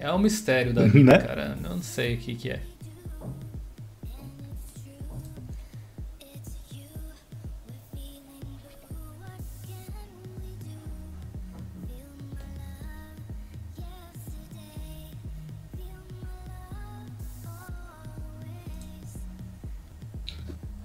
É um mistério da vida, né? cara. Não sei o que, que é.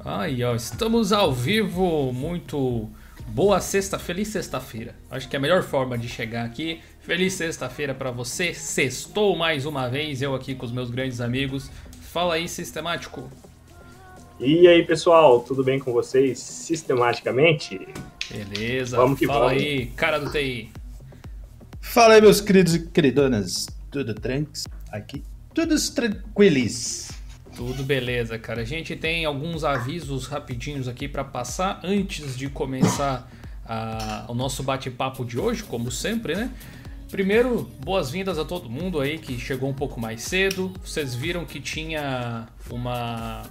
Aí, ó, estamos ao vivo, muito boa sexta, feliz sexta-feira. Acho que é a melhor forma de chegar aqui. Feliz sexta-feira para você. Sextou mais uma vez, eu aqui com os meus grandes amigos. Fala aí, sistemático. E aí, pessoal, tudo bem com vocês? Sistematicamente? Beleza. Vamos que Fala vamos. aí, cara do TI. Fala aí, meus queridos e queridonas. Tudo tranks? Aqui, todos tranquilos. Tudo beleza, cara. A gente tem alguns avisos rapidinhos aqui para passar antes de começar a, o nosso bate-papo de hoje, como sempre, né? Primeiro, boas-vindas a todo mundo aí que chegou um pouco mais cedo. Vocês viram que tinha uma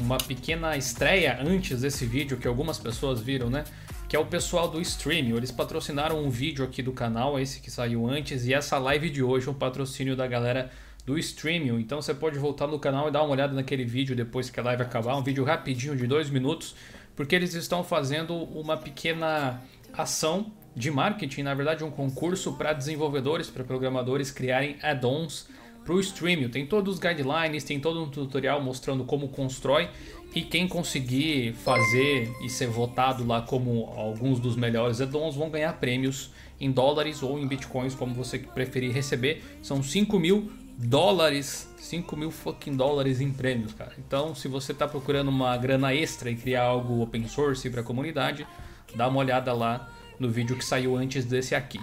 uma pequena estreia antes desse vídeo que algumas pessoas viram, né? Que é o pessoal do Stream. Eles patrocinaram um vídeo aqui do canal, esse que saiu antes, e essa live de hoje é um patrocínio da galera do Streaming. Então você pode voltar no canal e dar uma olhada naquele vídeo depois que a live acabar, um vídeo rapidinho de dois minutos, porque eles estão fazendo uma pequena ação de marketing, na verdade um concurso para desenvolvedores, para programadores criarem add-ons para o Streaming. Tem todos os guidelines, tem todo um tutorial mostrando como constrói e quem conseguir fazer e ser votado lá como alguns dos melhores add-ons vão ganhar prêmios em dólares ou em bitcoins, como você preferir receber. São 5 mil dólares, 5 mil fucking dólares em prêmios, cara. Então, se você está procurando uma grana extra e criar algo open source para a comunidade, dá uma olhada lá no vídeo que saiu antes desse aqui,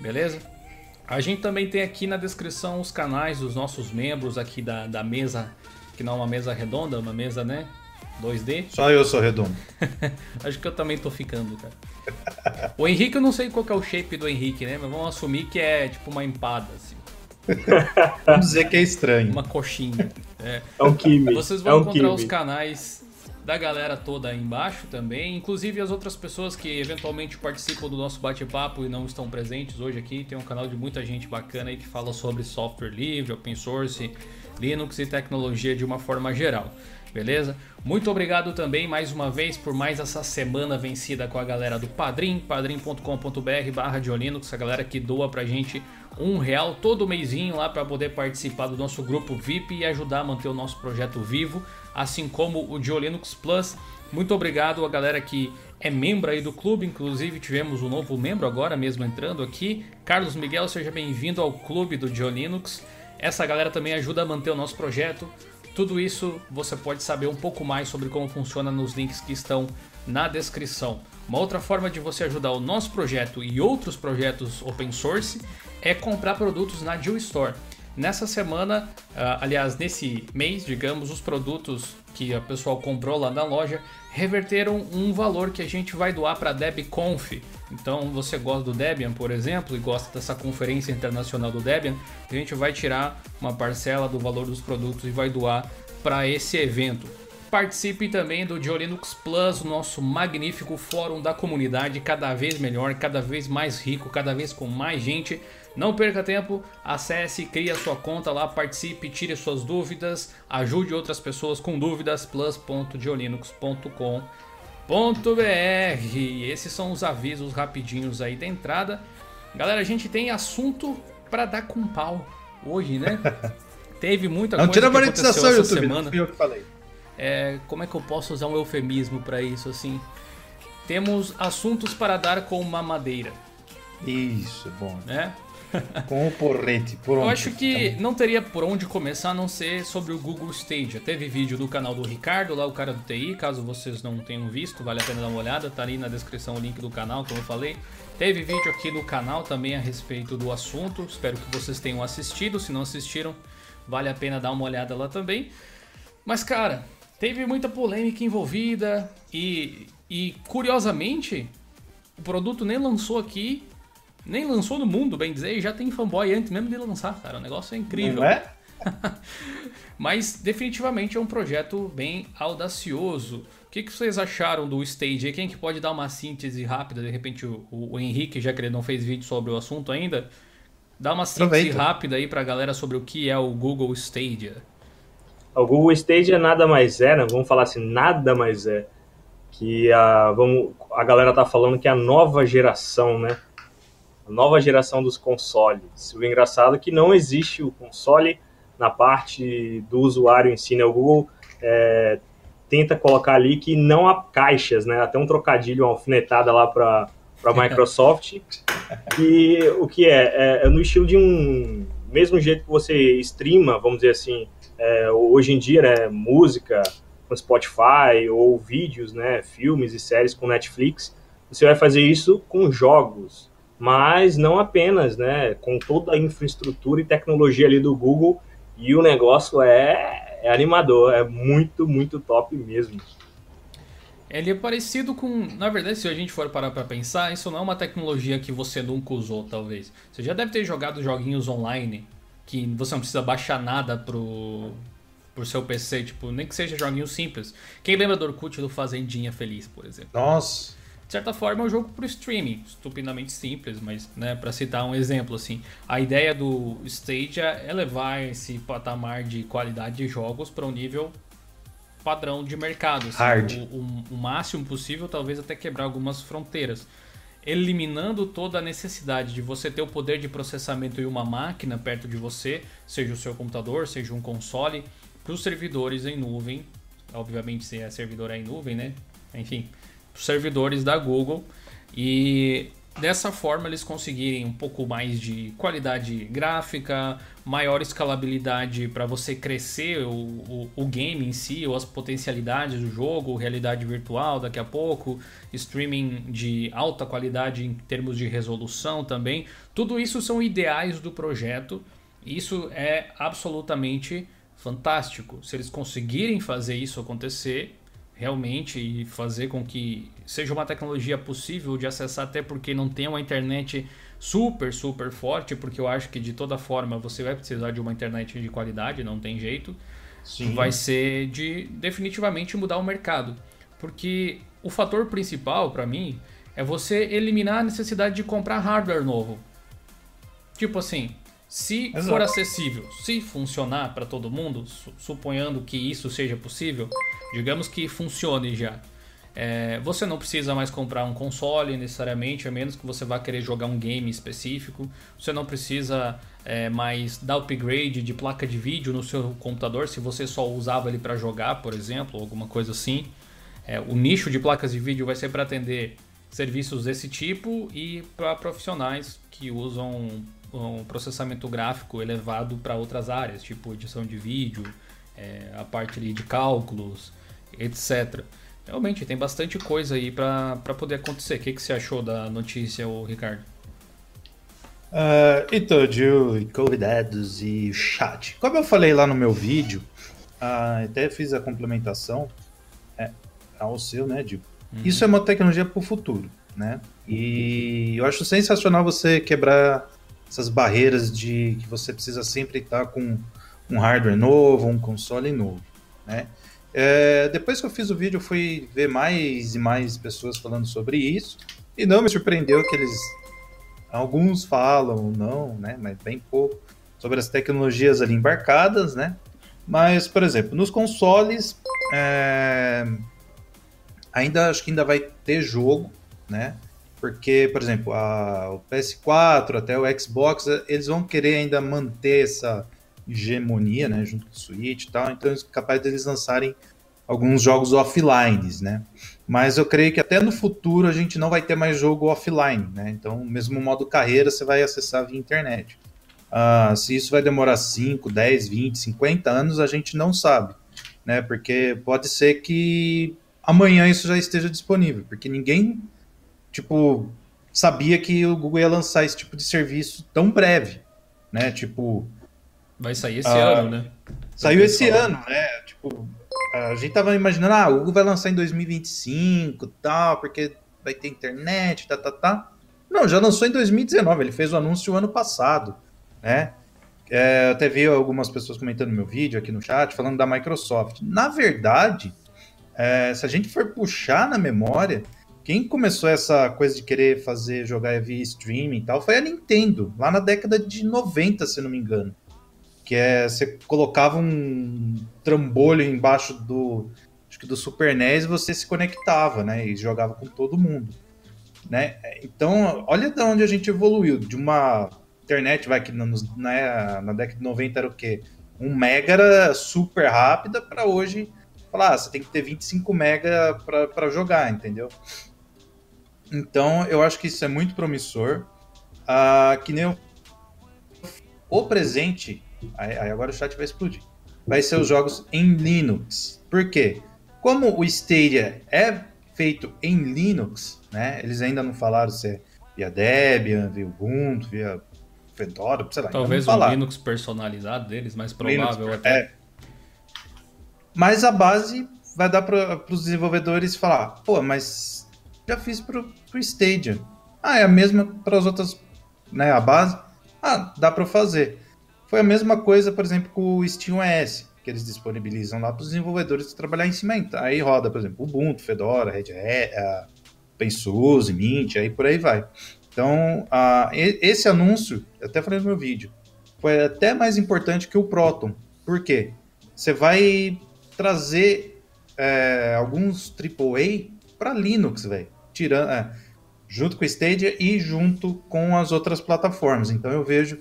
beleza? A gente também tem aqui na descrição os canais dos nossos membros aqui da, da mesa, que não é uma mesa redonda, é uma mesa, né? 2D. Só eu sou redondo. Acho que eu também tô ficando, cara. O Henrique, eu não sei qual é o shape do Henrique, né? Mas vamos assumir que é tipo uma empada, assim. Vamos dizer que é estranho. Uma coxinha. É, é um kiwi. Vocês vão é um encontrar kiwi. os canais da galera toda aí embaixo também, inclusive as outras pessoas que eventualmente participam do nosso bate-papo e não estão presentes hoje aqui. Tem um canal de muita gente bacana aí que fala sobre software livre, open source, Linux e tecnologia de uma forma geral. Beleza? Muito obrigado também mais uma vez por mais essa semana vencida com a galera do Padrim, padrim.com.br barra Linux, a galera que doa pra gente um real todo mêsinho lá para poder participar do nosso grupo VIP e ajudar a manter o nosso projeto vivo, assim como o Diolinux Plus. Muito obrigado a galera que é membro aí do clube, inclusive tivemos um novo membro agora mesmo entrando aqui. Carlos Miguel, seja bem-vindo ao clube do Diolinux. Essa galera também ajuda a manter o nosso projeto. Tudo isso você pode saber um pouco mais sobre como funciona nos links que estão na descrição. Uma outra forma de você ajudar o nosso projeto e outros projetos open source é comprar produtos na Jill Store. Nessa semana, uh, aliás, nesse mês, digamos, os produtos que a pessoal comprou lá na loja reverteram um valor que a gente vai doar para a DebConf. Então, você gosta do Debian, por exemplo, e gosta dessa conferência internacional do Debian, a gente vai tirar uma parcela do valor dos produtos e vai doar para esse evento. Participe também do Diolinux Plus, nosso magnífico fórum da comunidade, cada vez melhor, cada vez mais rico, cada vez com mais gente. Não perca tempo, acesse, crie a sua conta lá, participe, tire suas dúvidas, ajude outras pessoas com dúvidas, plus.diolinux.com.br. Esses são os avisos rapidinhos aí da entrada. Galera, a gente tem assunto para dar com pau hoje, né? Teve muita não, coisa tira a monetização, essa YouTube, semana. Não eu que falei. É, como é que eu posso usar um eufemismo para isso assim? Temos assuntos para dar com mamadeira. Isso, bom. Né? Com o porrete. Por Eu acho que não teria por onde começar a não ser sobre o Google Stadia. Teve vídeo do canal do Ricardo, lá o cara do TI, caso vocês não tenham visto, vale a pena dar uma olhada, tá ali na descrição o link do canal, como eu falei. Teve vídeo aqui no canal também a respeito do assunto, espero que vocês tenham assistido, se não assistiram, vale a pena dar uma olhada lá também. Mas cara, teve muita polêmica envolvida e, e curiosamente o produto nem lançou aqui nem lançou no mundo, bem dizer, e já tem fanboy antes mesmo de lançar, cara. O negócio é incrível. Não é? Mas definitivamente é um projeto bem audacioso. O que, que vocês acharam do Stage? Quem que pode dar uma síntese rápida? De repente o, o, Henrique, já que ele não fez vídeo sobre o assunto ainda, Dá uma síntese rápida aí para a galera sobre o que é o Google Stadia. O Google Stadia nada mais é, né? Vamos falar assim, nada mais é que a, vamos, a galera tá falando que é a nova geração, né? A nova geração dos consoles. O engraçado é que não existe o console na parte do usuário em si, né? O Google é, tenta colocar ali que não há caixas, né? Até um trocadilho, uma alfinetada lá para a Microsoft. e o que é? é? é? no estilo de um. Mesmo jeito que você streama, vamos dizer assim, é, hoje em dia, né? Música com Spotify ou vídeos, né? Filmes e séries com Netflix. Você vai fazer isso com jogos, mas não apenas, né? Com toda a infraestrutura e tecnologia ali do Google. E o negócio é é animador, é muito, muito top mesmo. Ele é parecido com. Na verdade, se a gente for parar pra pensar, isso não é uma tecnologia que você nunca usou, talvez. Você já deve ter jogado joguinhos online que você não precisa baixar nada pro, pro seu PC, tipo, nem que seja joguinhos simples. Quem lembra do Orkut do Fazendinha Feliz, por exemplo? Nossa! De certa forma é um jogo para streaming, estupidamente simples, mas né, para citar um exemplo assim, a ideia do Stadia é levar esse patamar de qualidade de jogos para um nível padrão de mercado, assim, Hard. O, o, o, máximo possível, talvez até quebrar algumas fronteiras, eliminando toda a necessidade de você ter o poder de processamento em uma máquina perto de você, seja o seu computador, seja um console, para os servidores em nuvem, obviamente se é servidor é em nuvem, né? Enfim, servidores da Google e dessa forma eles conseguirem um pouco mais de qualidade gráfica, maior escalabilidade para você crescer o, o, o, game em si, ou as potencialidades do jogo, realidade virtual daqui a pouco, streaming de alta qualidade em termos de resolução também. Tudo isso são ideais do projeto. Isso é absolutamente fantástico. Se eles conseguirem fazer isso acontecer, realmente e fazer com que seja uma tecnologia possível de acessar, até porque não tem uma internet super, super forte, porque eu acho que de toda forma você vai precisar de uma internet de qualidade, não tem jeito. Sim. Vai ser de definitivamente mudar o mercado. Porque o fator principal para mim é você eliminar a necessidade de comprar hardware novo. Tipo assim, se Exato. for acessível, se funcionar para todo mundo, suponhando que isso seja possível, digamos que funcione já. É, você não precisa mais comprar um console necessariamente, a menos que você vá querer jogar um game específico. Você não precisa é, mais dar upgrade de placa de vídeo no seu computador se você só usava ele para jogar, por exemplo, alguma coisa assim. É, o nicho de placas de vídeo vai ser para atender serviços desse tipo e para profissionais que usam um processamento gráfico elevado para outras áreas, tipo edição de vídeo, é, a parte de cálculos, etc. Realmente, tem bastante coisa aí para poder acontecer. O que, que você achou da notícia, Ricardo? Uh, então, de convidados e chat. Como eu falei lá no meu vídeo, uh, até fiz a complementação é, ao seu, né, Dio? Uhum. Isso é uma tecnologia para o futuro, né? E eu acho sensacional você quebrar essas barreiras de que você precisa sempre estar com um hardware novo, um console novo, né? É, depois que eu fiz o vídeo, fui ver mais e mais pessoas falando sobre isso. E não me surpreendeu que eles. Alguns falam, não, né? Mas bem pouco. Sobre as tecnologias ali embarcadas, né? Mas, por exemplo, nos consoles. É, ainda acho que ainda vai ter jogo, né? Porque, por exemplo, a, o PS4 até o Xbox, eles vão querer ainda manter essa hegemonia, né, junto com o Switch e tal, então é capaz deles lançarem alguns jogos offline, né? Mas eu creio que até no futuro a gente não vai ter mais jogo offline, né? Então, mesmo modo carreira, você vai acessar via internet. Uh, se isso vai demorar 5, 10, 20, 50 anos, a gente não sabe, né? Porque pode ser que amanhã isso já esteja disponível, porque ninguém, tipo, sabia que o Google ia lançar esse tipo de serviço tão breve, né? Tipo, Vai sair esse ah, ano, né? Saiu esse falar. ano, né? Tipo, a gente tava imaginando, ah, o Google vai lançar em 2025 tal, porque vai ter internet, tá, tá, tá. Não, já lançou em 2019, ele fez o anúncio ano passado, né? É, eu até vi algumas pessoas comentando no meu vídeo aqui no chat, falando da Microsoft. Na verdade, é, se a gente for puxar na memória, quem começou essa coisa de querer fazer jogar via streaming e tal foi a Nintendo, lá na década de 90, se não me engano. Que é você colocava um trambolho embaixo do acho que do Super NES e você se conectava, né, e jogava com todo mundo, né? Então, olha de onde a gente evoluiu, de uma internet vai que na, na, na década de 90 era o quê? Um mega era super rápida para hoje falar, ah, você tem que ter 25 mega para jogar, entendeu? Então, eu acho que isso é muito promissor. Ah, que nem o, o presente, aí, aí, agora o chat vai explodir, vai ser os jogos em Linux. Por quê? Como o Stadia é feito em Linux, né? Eles ainda não falaram se é via Debian, via Ubuntu, via Fedora, sei lá. Talvez um Linux personalizado deles, mais provável Linux, até. É. Mas a base vai dar para os desenvolvedores falar, pô, mas já fiz pro, pro Stadia. Ah, é a mesma para as outras, né, a base? Ah, dá para fazer. Foi a mesma coisa, por exemplo, com o SteamOS, que eles disponibilizam lá para os desenvolvedores trabalhar em cima. Aí roda, por exemplo, Ubuntu, Fedora, Red Hat, OpenSUSE, Mint, aí por aí vai. Então, uh, esse anúncio, eu até falei no meu vídeo, foi até mais importante que o Proton. Por quê? Você vai trazer é, alguns AAA para Linux, velho tirando, é, junto com o Stadia e junto com as outras plataformas. Então eu vejo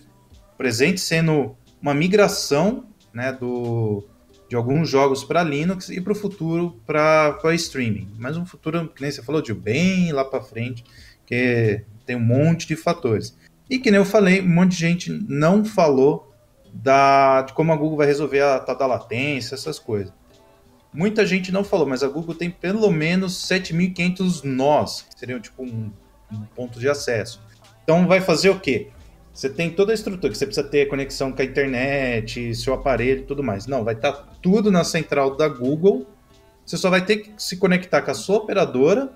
presente sendo uma migração né, do, de alguns jogos para Linux e para o futuro para streaming. Mas um futuro, que nem você falou, de bem lá para frente, que tem um monte de fatores. E que nem eu falei, um monte de gente não falou da, de como a Google vai resolver a tal da latência, essas coisas. Muita gente não falou, mas a Google tem pelo menos 7.500 nós, que seriam tipo um, um ponto de acesso. Então vai fazer o quê? Você tem toda a estrutura, que você precisa ter conexão com a internet, seu aparelho e tudo mais. Não, vai estar tá tudo na central da Google. Você só vai ter que se conectar com a sua operadora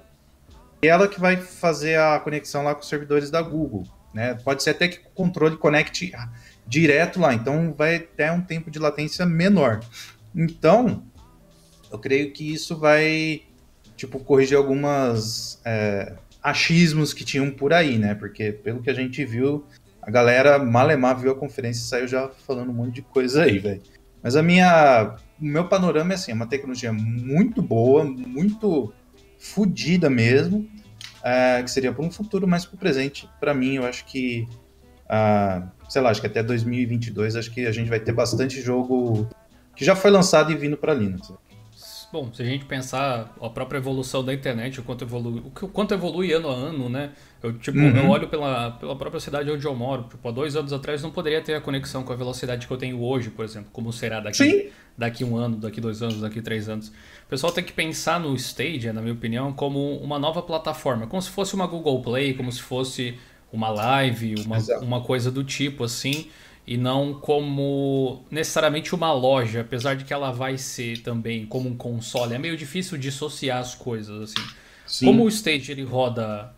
e ela que vai fazer a conexão lá com os servidores da Google. Né? Pode ser até que o controle conecte direto lá, então vai ter um tempo de latência menor. Então, eu creio que isso vai, tipo, corrigir algumas é, achismos que tinham por aí, né? Porque, pelo que a gente viu, a galera malemar viu a conferência e saiu já falando um monte de coisa aí, velho. Mas a minha, o meu panorama é assim, é uma tecnologia muito boa, muito fodida mesmo, é, que seria para um futuro, mas para o presente, para mim, eu acho que, ah, sei lá, acho que até 2022, acho que a gente vai ter bastante jogo que já foi lançado e vindo para Linux. Bom, se a gente pensar a própria evolução da internet, o quanto evolui, o quanto evolui ano a ano, né? Eu, tipo, uhum. eu olho pela, pela própria cidade onde eu moro. Tipo, há dois anos atrás não poderia ter a conexão com a velocidade que eu tenho hoje, por exemplo. Como será daqui, daqui um ano, daqui dois anos, daqui três anos. O pessoal tem que pensar no Stadia, na minha opinião, como uma nova plataforma. Como se fosse uma Google Play, como se fosse uma live, uma, uma coisa do tipo, assim e não como necessariamente uma loja, apesar de que ela vai ser também como um console. É meio difícil dissociar as coisas assim. Sim. Como o Stage ele roda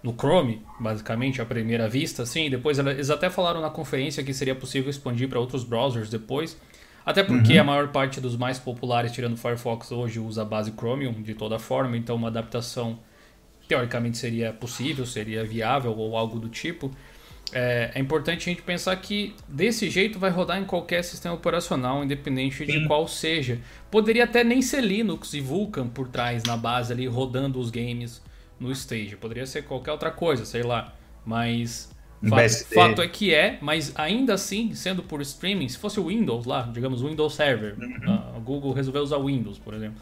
no Chrome, basicamente à primeira vista, assim, depois eles até falaram na conferência que seria possível expandir para outros browsers depois. Até porque uhum. a maior parte dos mais populares, tirando Firefox, hoje usa a base Chromium de toda forma, então uma adaptação teoricamente seria possível, seria viável ou algo do tipo é, é, importante a gente pensar que desse jeito vai rodar em qualquer sistema operacional, independente Sim. de qual seja. Poderia até nem ser Linux e Vulkan por trás na base ali rodando os games no stage. Poderia ser qualquer outra coisa, sei lá. Mas fato, fato, é que é, mas ainda assim, sendo por streaming, se fosse o Windows lá, digamos Windows Server, uhum. a Google resolveu usar Windows, por exemplo,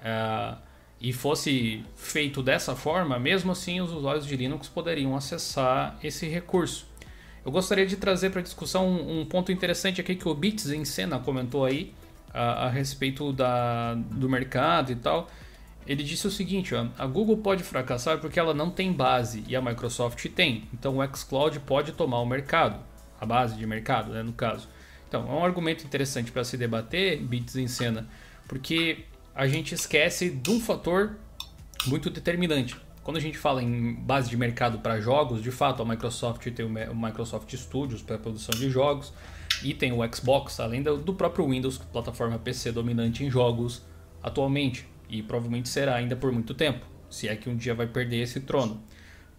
uh, e fosse feito dessa forma, mesmo assim os usuários de Linux poderiam acessar esse recurso. Eu gostaria de trazer para discussão um, um, ponto interessante aqui que o Bits em Cena comentou aí a, a respeito da, do mercado e tal. Ele disse o seguinte: ó, a Google pode fracassar porque ela não tem base e a Microsoft tem. Então o xCloud pode tomar o mercado, a base de mercado, né, no caso. Então é um argumento interessante para se debater, Bits em Cena, porque a gente esquece de um fator muito determinante. Quando a gente fala em base de mercado para jogos, de fato a Microsoft tem o Microsoft Studios para produção de jogos e tem o Xbox, além do próprio Windows, plataforma PC dominante em jogos atualmente e provavelmente será ainda por muito tempo. se é que um dia vai perder esse trono.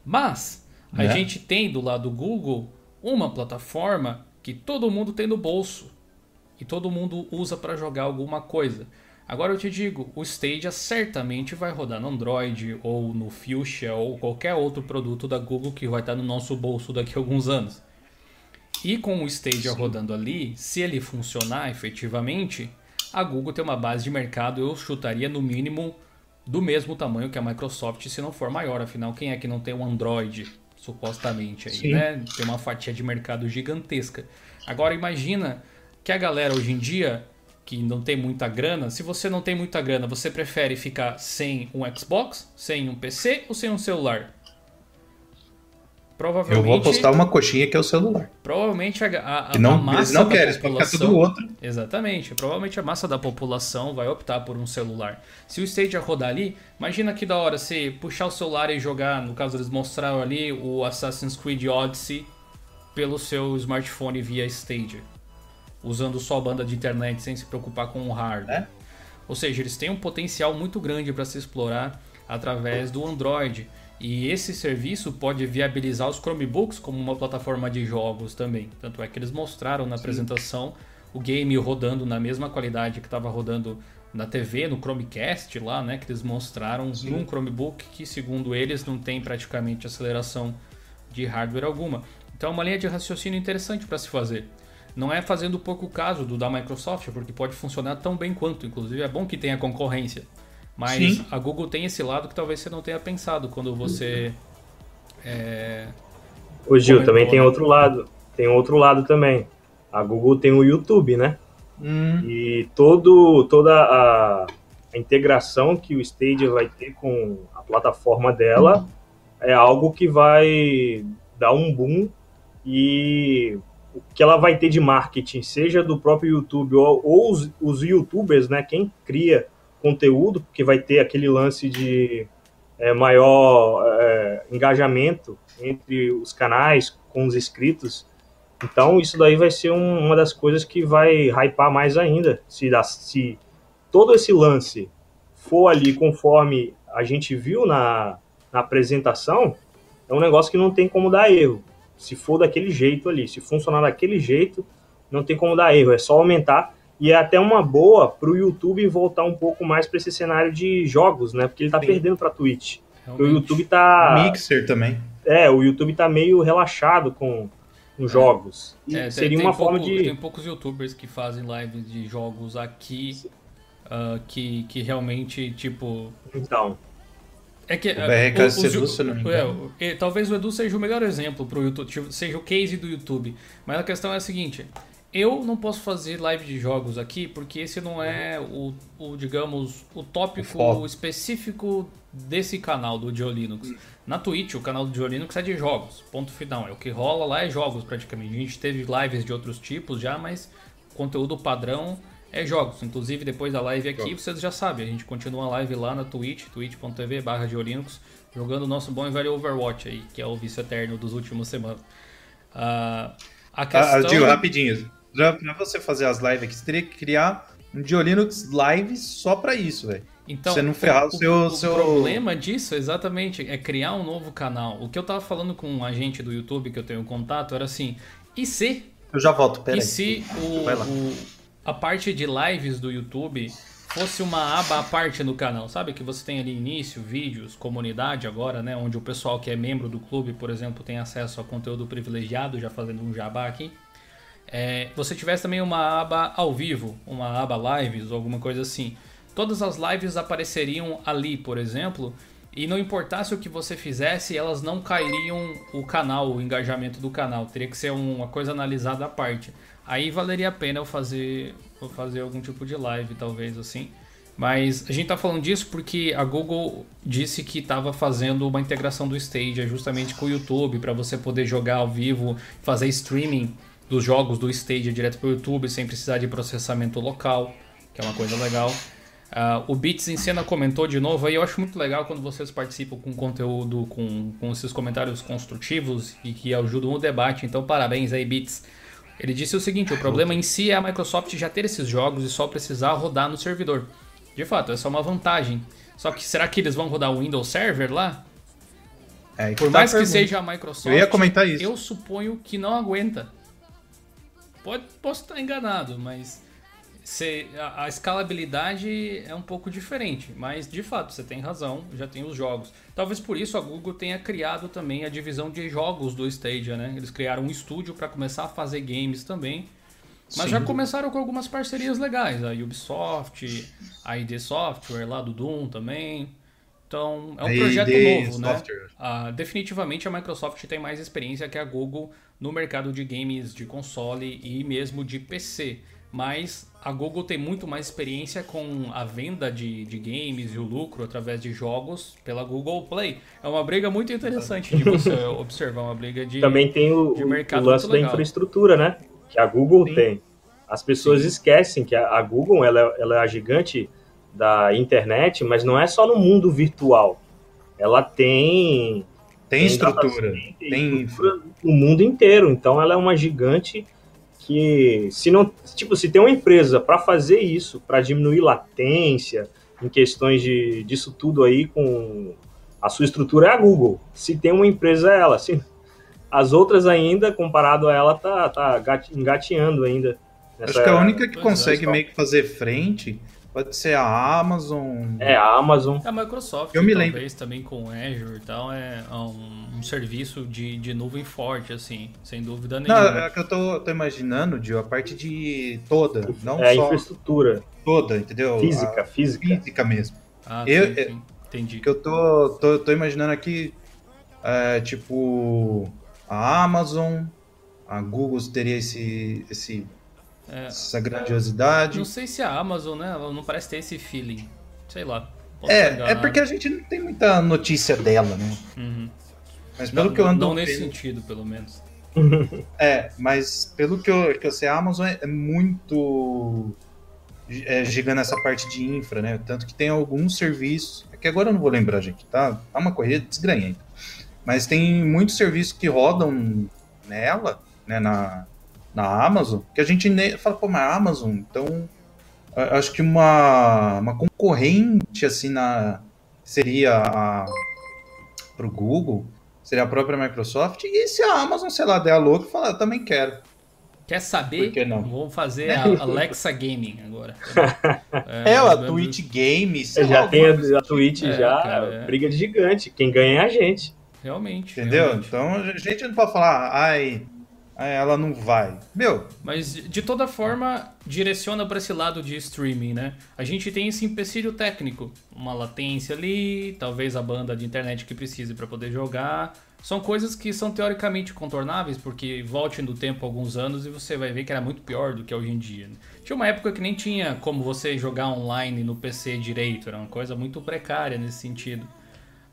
Mas a É. gente tem do lado do Google uma plataforma que todo mundo tem no bolso e todo mundo usa para jogar alguma coisa. Agora eu te digo, o Stadia certamente vai rodar no Android ou no Fuchsia ou qualquer outro produto da Google que vai estar no nosso bolso daqui a alguns anos. E com o Stadia rodando ali, se ele funcionar efetivamente, a Google tem uma base de mercado, eu chutaria no mínimo do mesmo tamanho que a Microsoft, se não for maior. Afinal, quem é que não tem um Android, supostamente aí, Sim. né? Tem uma fatia de mercado gigantesca. Agora imagina que a galera hoje em dia que não tem muita grana, se você não tem muita grana, você prefere ficar sem um Xbox, sem um PC ou sem um celular? Provavelmente, Eu vou apostar uma coxinha que é o celular. provavelmente a, a, Que não, a massa eles não querem, população- tudo outro. Exatamente. Provavelmente a massa da população vai optar por um celular. Se o Stadia rodar ali, imagina que da hora você puxar o celular e jogar, no caso eles mostraram ali o Assassin's Creed Odyssey pelo seu smartphone via Stadia, usando só a banda de internet sem se preocupar com o hardware. É. Ou seja, eles têm um potencial muito grande para se explorar através do Android. E esse serviço pode viabilizar os Chromebooks como uma plataforma de jogos também. Tanto é que eles mostraram na apresentação o game rodando na mesma qualidade que estava rodando na TV, no Chromecast lá, né? Que eles mostraram num Chromebook que, segundo eles, não tem praticamente aceleração de hardware alguma. Então é uma linha de raciocínio interessante para se fazer. Não é fazendo pouco caso do da Microsoft, porque pode funcionar tão bem quanto. Inclusive é bom que tenha concorrência. Mas Sim. a Google tem esse lado que talvez você não tenha pensado quando você. é, Ô Gil, Comentou, também tem outro lado. Tem outro lado também. A Google tem o YouTube, né? Hum, E todo, toda a, a integração que o Stadia vai ter com a plataforma dela é algo que vai dar um boom e o que ela vai ter de marketing, seja do próprio YouTube ou, ou os, os youtubers, né? Quem cria conteúdo, porque vai ter aquele lance de é, maior é, engajamento entre os canais com os inscritos. Então, isso daí vai ser um- uma das coisas que vai hypar mais ainda. Se, se todo esse lance for ali conforme a gente viu na, na apresentação, é um negócio que não tem como dar erro. Se for daquele jeito ali, se funcionar daquele jeito, não tem como dar erro. É só aumentar. E é até uma boa para o YouTube voltar um pouco mais para esse cenário de jogos, né? Porque ele tá Sim. perdendo para Twitch. Porque o realmente- YouTube tá. Mixer também. É, o YouTube tá meio relaxado com, com jogos. E É, tem- seria tem uma pouco- forma de. Tem poucos youtubers que fazem lives de jogos aqui ah, que, que realmente, tipo. Então, É que, O BRK ah, os- Sedu, os- se não me é, engano. o- talvez o Edu seja o melhor exemplo pro YouTube, tipo, seja o case do YouTube. Mas a questão é a seguinte: eu não posso fazer live de jogos aqui porque esse não é o, o, digamos, o tópico O específico desse canal do Dio Linux. Na Twitch, o canal do Dio Linux é de jogos, ponto final. É o que rola lá é jogos praticamente. A gente teve lives de outros tipos já, mas conteúdo padrão é jogos. Inclusive, depois da live aqui, Jogos. vocês já sabem, a gente continua a live lá na Twitch, twitch.tv barra Linux, jogando o nosso bom e velho Overwatch aí, que é o vício eterno dos últimos semanas. Ah, a Ah, questão... ah, Gil, rapidinho. Pra, você fazer as lives aqui, você teria que criar um Diolinux live só pra isso, velho. Então, Você não ferrar o seu- O seu- problema disso, exatamente, é criar um novo canal. O que eu tava falando com um agente do YouTube que eu tenho contato era assim, e se Eu já volto, pera E aí. se o, o- a parte de lives do YouTube fosse uma aba à parte no canal, sabe? Que você tem ali início, vídeos, comunidade agora, né? Onde o pessoal que é membro do clube, por exemplo, tem acesso a conteúdo privilegiado, já fazendo um jabá aqui. É, você tivesse também uma aba ao vivo, uma aba lives ou alguma coisa assim. Todas as lives apareceriam ali, por exemplo, e não importasse o que você fizesse, elas não cairiam o canal, o engajamento do canal. Teria que ser uma coisa analisada à parte. Aí valeria a pena eu fazer, eu fazer algum tipo de live, talvez assim. Mas a gente tá falando disso porque a Google disse que estava fazendo uma integração do Stadia justamente com o YouTube para você poder jogar ao vivo, fazer streaming dos jogos do Stadia direto para o YouTube sem precisar de processamento local, que é uma coisa legal. Ah, o Beats em Cena comentou de novo aí, eu acho muito legal quando vocês participam com conteúdo, com, com esses comentários construtivos e que ajudam o debate, então parabéns aí, Beats. Ele disse o seguinte: o problema em si é a Microsoft já ter esses jogos e só precisar rodar no servidor. De fato, essa é uma vantagem. Só que será que eles vão rodar o Windows Server lá? É, Por tá mais que seja a Microsoft, Eu ia comentar isso. eu suponho que não aguenta. Pode, posso estar enganado, mas a, a escalabilidade é um pouco diferente. Mas de fato, você tem razão, já tem os jogos. Talvez por isso a Google tenha criado também a divisão de jogos do Stadia, né? Eles criaram um estúdio para começar a fazer games também. Mas Sim. já começaram com algumas parcerias legais, a Ubisoft, a ID Software lá do Doom também. Então, é um A projeto ID novo, né? Ah, definitivamente a Microsoft tem mais experiência que a Google no mercado de games de console e mesmo de PC. Mas a Google tem muito mais experiência com a venda de, de games e o lucro através de jogos pela Google Play. É uma briga muito interessante de você observar, uma briga de. Também tem o, de o- mercado o lance da infraestrutura, né? Que a Google Sim. tem. As pessoas Sim. esquecem que a, a Google ela, é- ela é a gigante da internet, mas não é só no mundo virtual. Ela tem Tem estrutura. data center, Tem estrutura no mundo inteiro. Então ela é uma gigante que se não, tipo, se tem uma empresa para fazer isso, para diminuir latência, em questões de disso tudo aí com a sua estrutura é a Google. Se tem uma empresa é ela, se as outras ainda comparado a ela tá tá engateando ainda. Acho que a única que é, consegue meio que fazer frente pode ser a Amazon. é a Amazon. A Microsoft, Eu me talvez, também com o Azure e tal, é um, um serviço de, de nuvem forte, assim, sem dúvida Não, nenhuma. é que eu tô, tô imaginando, Dio, a parte de toda, não é a só infraestrutura toda, entendeu? física, A física. física mesmo. Ah, eu- sim, sim. Entendi. que eu tô, tô, tô imaginando aqui, é, tipo, a Amazon, a Google teria esse, esse, É, essa grandiosidade. não sei se a Amazon, né, ela não parece ter esse feeling. Sei lá. É, é porque a gente não tem muita notícia dela, né? Uhum. Mas pelo Não, que eu ando não nesse vendo- sentido, pelo menos. É, mas pelo que eu, que eu sei, a Amazon é, é muito é, gigante nessa parte de infra, né? Tanto que tem alguns serviços, é que agora eu não vou lembrar, gente, tá? Tá uma corrida desgranhenta. Mas tem muitos serviços que rodam nela, né, na, na Amazon, que a gente nem fala, pô, mas a Amazon, então a- acho que uma, uma concorrente assim na seria a pro Google, seria a própria Microsoft, e se a Amazon, sei lá, der a louca e falar, eu também quero. Quer saber? Por que não? Vamos fazer a Alexa Gaming agora. É, a mas- Twitch Games, sei já lá, tem a, a Twitch É, já, cara, é. briga de gigante. Quem ganha é a gente. Realmente. Entendeu? realmente. Então a gente não pode falar, ai, ela não vai. Meu, Mas de toda forma, direciona para esse lado de streaming, né? A gente tem esse empecilho técnico, uma latência ali, talvez a banda de internet que precise para poder jogar. São coisas que são teoricamente contornáveis, porque volte no tempo alguns anos e você vai ver que era muito pior do que é hoje em dia. né? Tinha uma época que nem tinha como você jogar online no PC direito, era uma coisa muito precária nesse sentido.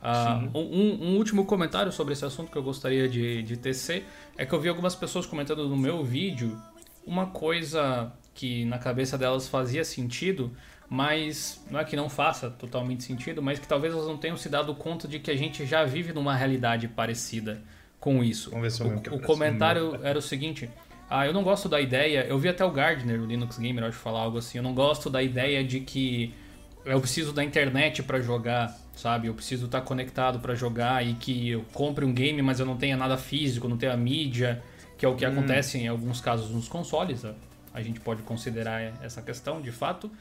Ah, um, um último comentário sobre esse assunto que eu gostaria de, de tecer é que eu vi algumas pessoas comentando no meu vídeo uma coisa que na cabeça delas fazia sentido, mas não é que não faça totalmente sentido, mas que talvez elas não tenham se dado conta de que a gente já vive numa realidade parecida com isso. Vamos ver se O, o comentário era o seguinte: ah, eu não gosto da ideia. Eu vi até o Gardner, o Linux Gamer, acho falar algo assim. Eu não gosto da ideia de que eu preciso da internet para jogar, sabe? Eu preciso estar conectado para jogar e que eu compre um game, mas eu não tenha nada físico, não tenha mídia, que é o que acontece em alguns casos nos consoles. A, a gente pode considerar essa questão de fato.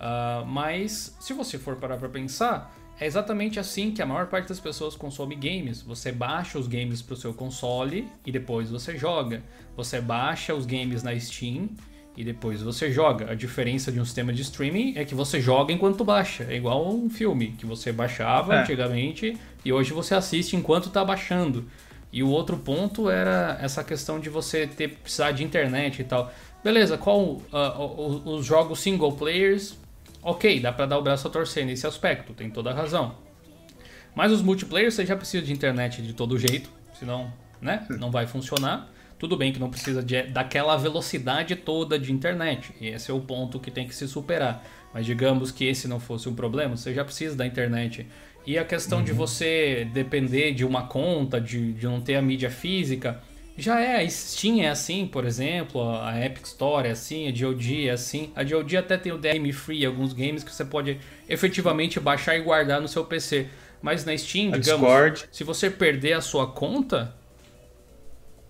Ah, mas se você for parar para pensar, é exatamente assim que a maior parte das pessoas consome games. Você baixa os games para o seu console e depois você joga. Você baixa os games na Steam e depois você joga. A diferença de um sistema de streaming é que você joga enquanto baixa. É igual um filme que você baixava É. antigamente e hoje você assiste enquanto está baixando. E o outro ponto era essa questão de você ter precisar de internet e tal. Beleza, qual o- os jogos single players? Ok, dá pra dar o braço a torcer nesse aspecto, tem toda a razão. Mas os multiplayer você já precisa de internet de todo jeito, senão, né, não vai funcionar. Tudo bem que não precisa de, daquela velocidade toda de internet, e esse é o ponto que tem que se superar. Mas digamos que esse não fosse um problema, você já precisa da internet. E a questão de você depender de uma conta, de, de não ter a mídia física, Já é, a Steam é assim, por exemplo, a Epic Store é assim, a GOG é assim. A GOG até tem o DM Free, alguns games que você pode efetivamente baixar e guardar no seu PC. Mas na Steam, a digamos, Discord. se você perder a sua conta,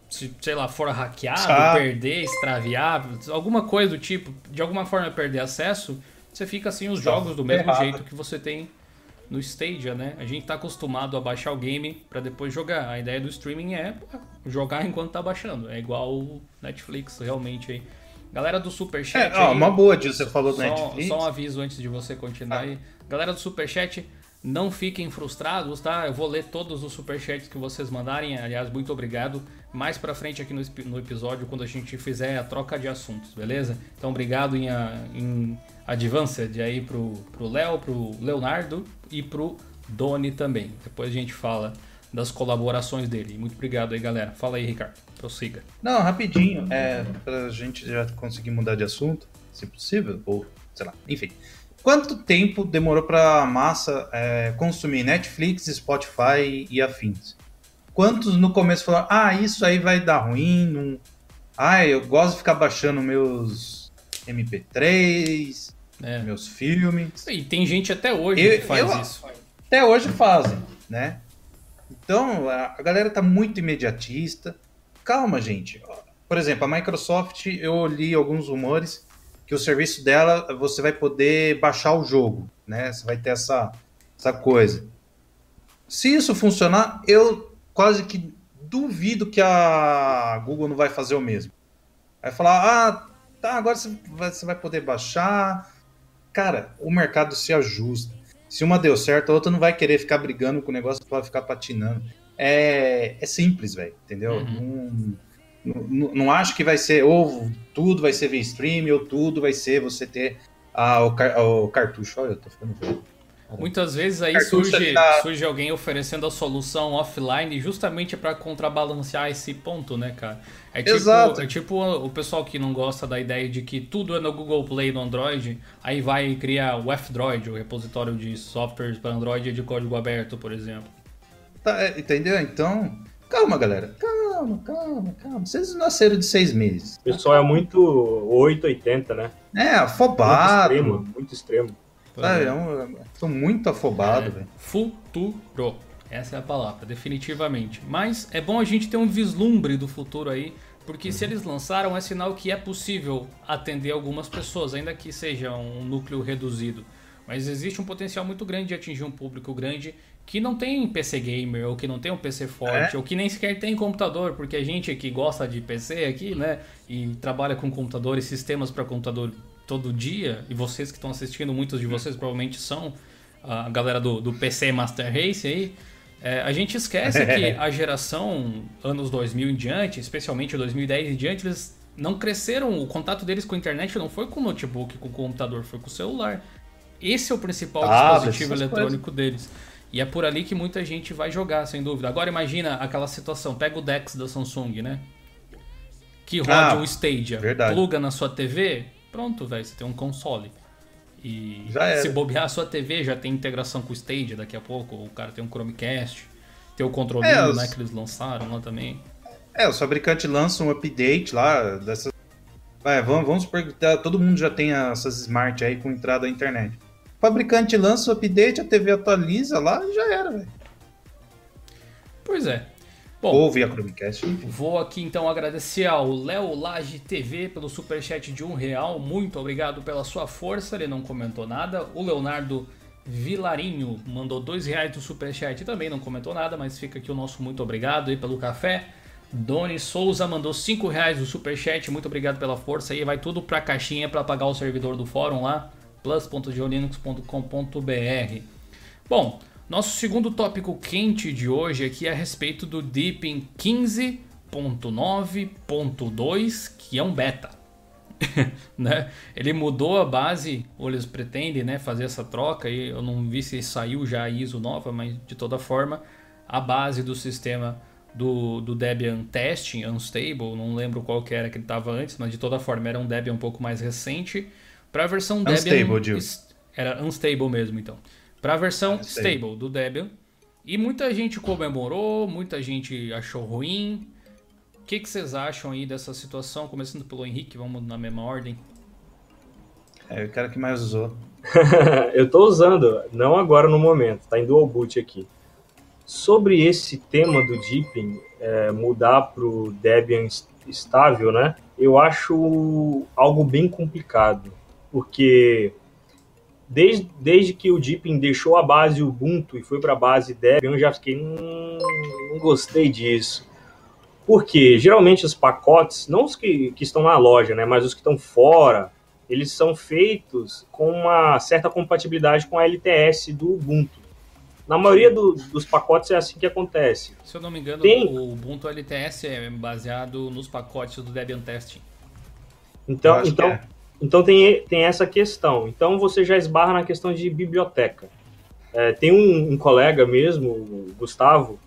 se, sei lá, for hackeado, ah. perder, extraviar, alguma coisa do tipo, de alguma forma perder acesso, você fica assim os jogos do mesmo errado. jeito que você tem no Stadia, né? A gente tá acostumado a baixar o game para depois jogar. A ideia do streaming é jogar enquanto tá baixando. É igual o Netflix, realmente aí. Galera do Superchat. É, ó, uma boa disso, você falou do só, Netflix. Só um aviso antes de você continuar ah. aí. Galera do Superchat, não fiquem frustrados, tá? Eu vou ler todos os superchats que vocês mandarem. Aliás, muito obrigado. Mais pra frente aqui no, no episódio, quando a gente fizer a troca de assuntos, beleza? Então, obrigado em, em Advanced aí pro, Léo, pro Leonardo e pro Doni também. Depois a gente fala das colaborações dele. Muito obrigado aí, galera. Fala aí, Ricardo. Prossiga. Não, rapidinho. É, pra gente já conseguir mudar de assunto, se possível, ou sei lá, enfim. Quanto tempo demorou para a massa é, consumir Netflix, Spotify e afins? Quantos no começo falaram, ah, isso aí vai dar ruim, não... ah, eu gosto de ficar baixando meus MP3, é. meus filmes. E tem gente até hoje eu, que faz eu, isso. Até hoje fazem, né? Então, a galera tá muito imediatista. Calma, gente. Por exemplo, a Microsoft, eu li alguns rumores que o serviço dela você vai poder baixar o jogo, né? Você vai ter essa, essa coisa. Se isso funcionar, eu quase que duvido que a Google não vai fazer o mesmo. Vai falar, ah, tá, agora você vai, você vai poder baixar. Cara, o mercado se ajusta. Se uma deu certo, a outra não vai querer ficar brigando com o negócio para ficar patinando. É, é simples, velho, entendeu? Uhum. Não, não, acho que vai ser ou tudo vai ser via stream ou tudo vai ser você ter a, o, car, o cartucho. Olha, eu tô ficando velho. Muitas vezes aí surge, tá... surge alguém oferecendo a solução offline justamente para contrabalancear esse ponto, né, cara? É tipo, Exato. é tipo o pessoal que não gosta da ideia de que tudo é no Google Play no Android, aí vai criar o F-Droid, o repositório de softwares para Android de código aberto, por exemplo. Tá, é, entendeu? Então, calma, galera. Calma, calma, calma. Vocês nasceram de seis meses. O pessoal é muito 880, né? É, afobado. Muito extremo, muito extremo. É, é um, tô muito afobado, é, velho. Futuro. Essa é a palavra, definitivamente. Mas é bom a gente ter um vislumbre do futuro aí, porque se eles lançaram é sinal que é possível atender algumas pessoas, ainda que seja um núcleo reduzido. Mas existe um potencial muito grande de atingir um público grande que não tem PC gamer, ou que não tem um PC forte, é? ou que nem sequer tem computador, porque a gente que gosta de PC aqui, né, e trabalha com computador e sistemas para computador todo dia, e vocês que estão assistindo, muitos de vocês provavelmente são a galera do, do PC Master Race aí, é, a gente esquece que a geração anos 2000 em diante, especialmente 2010 em diante, eles não cresceram, o contato deles com a internet não foi com o notebook, com o computador, foi com o celular. Esse é o principal ah, dispositivo eletrônico coisas. deles. E é por ali que muita gente vai jogar, sem dúvida. Agora imagina aquela situação, pega o Dex da Samsung, né? Que roda ah, o Stadia, verdade. pluga na sua TV, pronto, velho, você tem um console. E se bobear a sua TV já tem integração com o Stadia daqui a pouco, o cara tem um Chromecast, tem o controle é, os... né, que eles lançaram lá também. É, os fabricantes lançam um update lá dessas. Vai, vamos, vamos supor que tá, todo mundo já tem essas smart aí com entrada à internet. O fabricante lança o update, a TV atualiza lá e já era, velho. Pois é. Bom, Ou via Chromecast. Vou aqui então agradecer ao Léo Lage TV pelo superchat de um real. Muito obrigado pela sua força. Ele não comentou nada. O Leonardo Vilarinho mandou dois reais do superchat também não comentou nada, mas fica aqui o nosso muito obrigado aí pelo café. Doni Souza mandou cinco reais do superchat. Muito obrigado pela força aí. Vai tudo pra caixinha para pagar o servidor do fórum lá, plus.geolinux.com.br. Bom, nosso segundo tópico quente de hoje aqui é a respeito do Deepin 15.9.2, que é um beta. né? Ele mudou a base, ou eles pretendem né, fazer essa troca, e eu não vi se saiu já a ISO nova, mas de toda forma, a base do sistema do, do Debian Testing Unstable, não lembro qual que era que ele estava antes, mas de toda forma era um Debian um pouco mais recente. Para a versão Unstable, Debian. Era Unstable mesmo, então para a versão stable do Debian. E muita gente comemorou, muita gente achou ruim. que, que vocês acham aí dessa situação? Começando pelo Henrique, vamos na mesma ordem. É o cara que mais usou. eu estou usando, não agora no momento, tá em dual boot aqui. Sobre esse tema do Deepin é, mudar para o Debian estável, né? Eu acho algo bem complicado, porque desde, desde que o Deepin deixou a base Ubuntu e foi para a base Debian, eu já fiquei, hum, não gostei disso. Porque geralmente os pacotes, não os que, que estão na loja, né, mas os que estão fora, eles são feitos com uma certa compatibilidade com a LTS do Ubuntu. Na maioria do, dos pacotes é assim que acontece. Se eu não me engano, Tem... o Ubuntu LTS é baseado nos pacotes do Debian Testing. Então, então, é. Então tem, tem essa questão. Então você já esbarra na questão de biblioteca. É, tem um, um, colega mesmo, o Gustavo,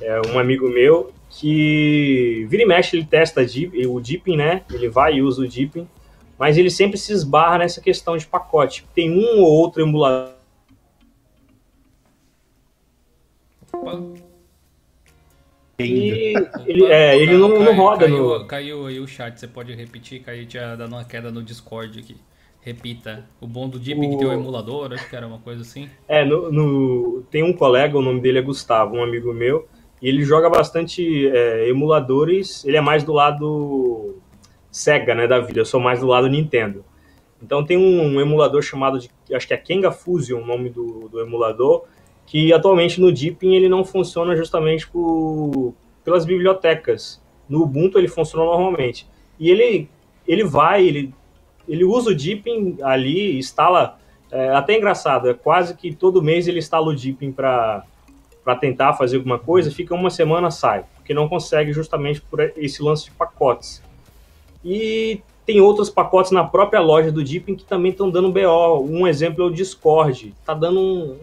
é um amigo meu, que vira e mexe, ele testa Deep, o Deepin, né? Ele vai e usa o Deepin, mas ele sempre se esbarra nessa questão de pacote. Tem um ou outro emulador. E ele, é, ele não, caiu, não roda caiu, no... Caiu aí o chat, você pode repetir, caiu tinha dando uma queda no Discord aqui. Repita. O bom do Deep o... que tem o emulador, acho que era uma coisa assim. É, no, no, tem um colega, o nome dele é Gustavo, um amigo meu, e ele joga bastante é, emuladores, ele é mais do lado Sega, né, da vida, eu sou mais do lado Nintendo. Então tem um, um emulador chamado de, acho que é Kenga Fusion, o nome do, do emulador, que atualmente no Deepin ele não funciona justamente por, pelas bibliotecas. No Ubuntu ele funciona normalmente. E ele, ele vai, ele, ele usa o Deepin ali, instala, é, até engraçado, é quase que todo mês ele instala o Deepin para tentar fazer alguma coisa, fica uma semana, sai, porque não consegue justamente por esse lance de pacotes. E tem outros pacotes na própria loja do Deepin que também estão dando BO. Um exemplo é o Discord. Está dando um,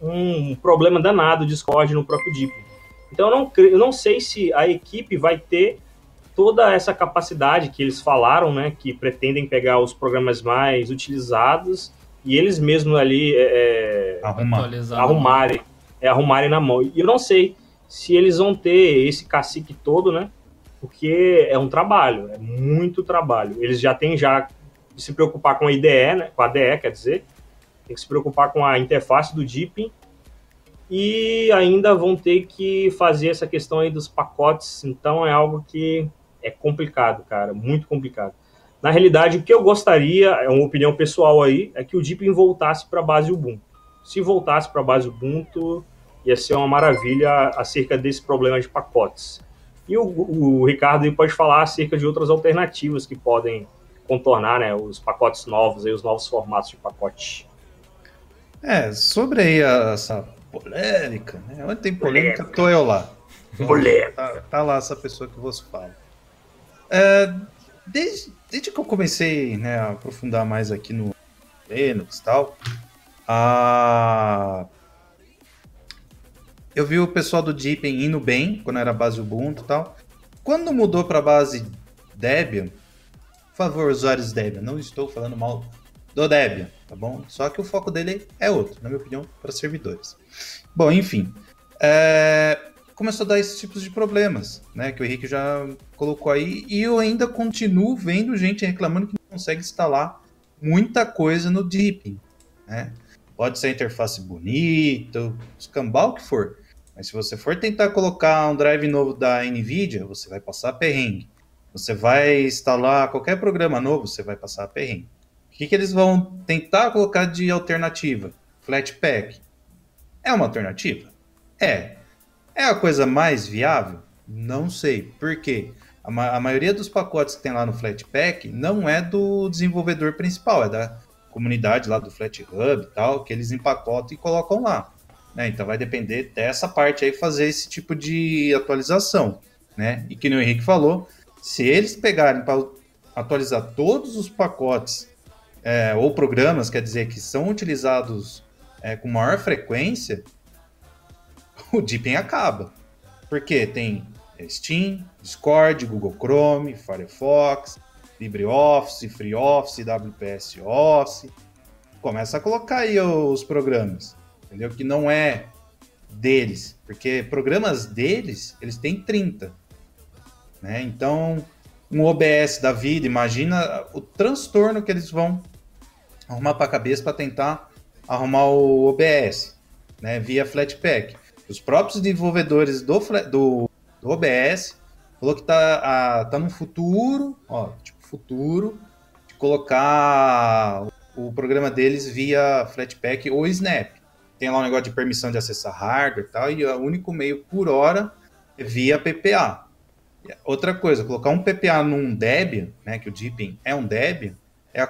um problema danado o Discord no próprio Deepin. Então eu não, eu não sei se a equipe vai ter toda essa capacidade que eles falaram, né, que pretendem pegar os programas mais utilizados e eles mesmos ali é, é Arrumar. arrumarem é, arrumarem na mão. E eu não sei se eles vão ter esse cacique todo, né? Porque é um trabalho, é muito trabalho. Eles já têm já de se preocupar com a IDE, né? Com a DE, quer dizer, tem que se preocupar com a interface do Deepin e ainda vão ter que fazer essa questão aí dos pacotes. Então é algo que é complicado, cara, muito complicado. Na realidade, o que eu gostaria, é uma opinião pessoal aí, é que o Deepin voltasse para a base Ubuntu. Se voltasse para a base Ubuntu, ia ser uma maravilha acerca desse problema de pacotes. E o, o Ricardo pode falar acerca de outras alternativas que podem contornar né, os pacotes novos, aí, os novos formatos de pacote. É, sobre aí essa polêmica, né? Onde tem polêmica, polêmica. tô eu lá. Polêmica. Tá, tá, lá essa pessoa que você fala. É, desde, desde que eu comecei né, a aprofundar mais aqui no Linux e tal, a eu vi o pessoal do Deepin indo bem, quando era base Ubuntu e tal. Quando mudou para base Debian, por favor, usuários Debian, não estou falando mal do Debian, tá bom? Só que o foco dele é outro, na minha opinião, para servidores. Bom, enfim, é... começou a dar esses tipos de problemas, né? Que o Henrique já colocou aí, e eu ainda continuo vendo gente reclamando que não consegue instalar muita coisa no Deepin, né? Pode ser interface bonita, escambau que for. Mas se você for tentar colocar um drive novo da NVIDIA, você vai passar perrengue. Você vai instalar qualquer programa novo, você vai passar perrengue. O que, que eles vão tentar colocar de alternativa? Flatpak. É uma alternativa? É. É a coisa mais viável? Não sei. Por quê? A, ma a maioria dos pacotes que tem lá no Flatpak não é do desenvolvedor principal, é da comunidade lá do FlatHub e tal, que eles empacotam e colocam lá. Né? Então vai depender dessa parte aí fazer esse tipo de atualização. Né? E que o Henrique falou, se eles pegarem para atualizar todos os pacotes é, ou programas, quer dizer, que são utilizados é, com maior frequência, o Deepin acaba. Porque tem Steam, Discord, Google Chrome, Firefox, LibreOffice, FreeOffice, WPS Office. Começa a colocar aí os programas entendeu? Que não é deles, porque programas deles, eles têm 30. Né? Então, um OBS da vida, imagina o transtorno que eles vão arrumar para a cabeça para tentar arrumar o OBS, né, via Flatpak. Os próprios desenvolvedores do, do, do OBS falou que tá, a, tá no futuro, ó, tipo futuro, de colocar o programa deles via Flatpak ou Snap. Tem lá um negócio de permissão de acessar hardware e tal, e o único meio por hora é via PPA. Outra coisa, colocar um PPA num Debian, né, que o Deepin é um Debian, é,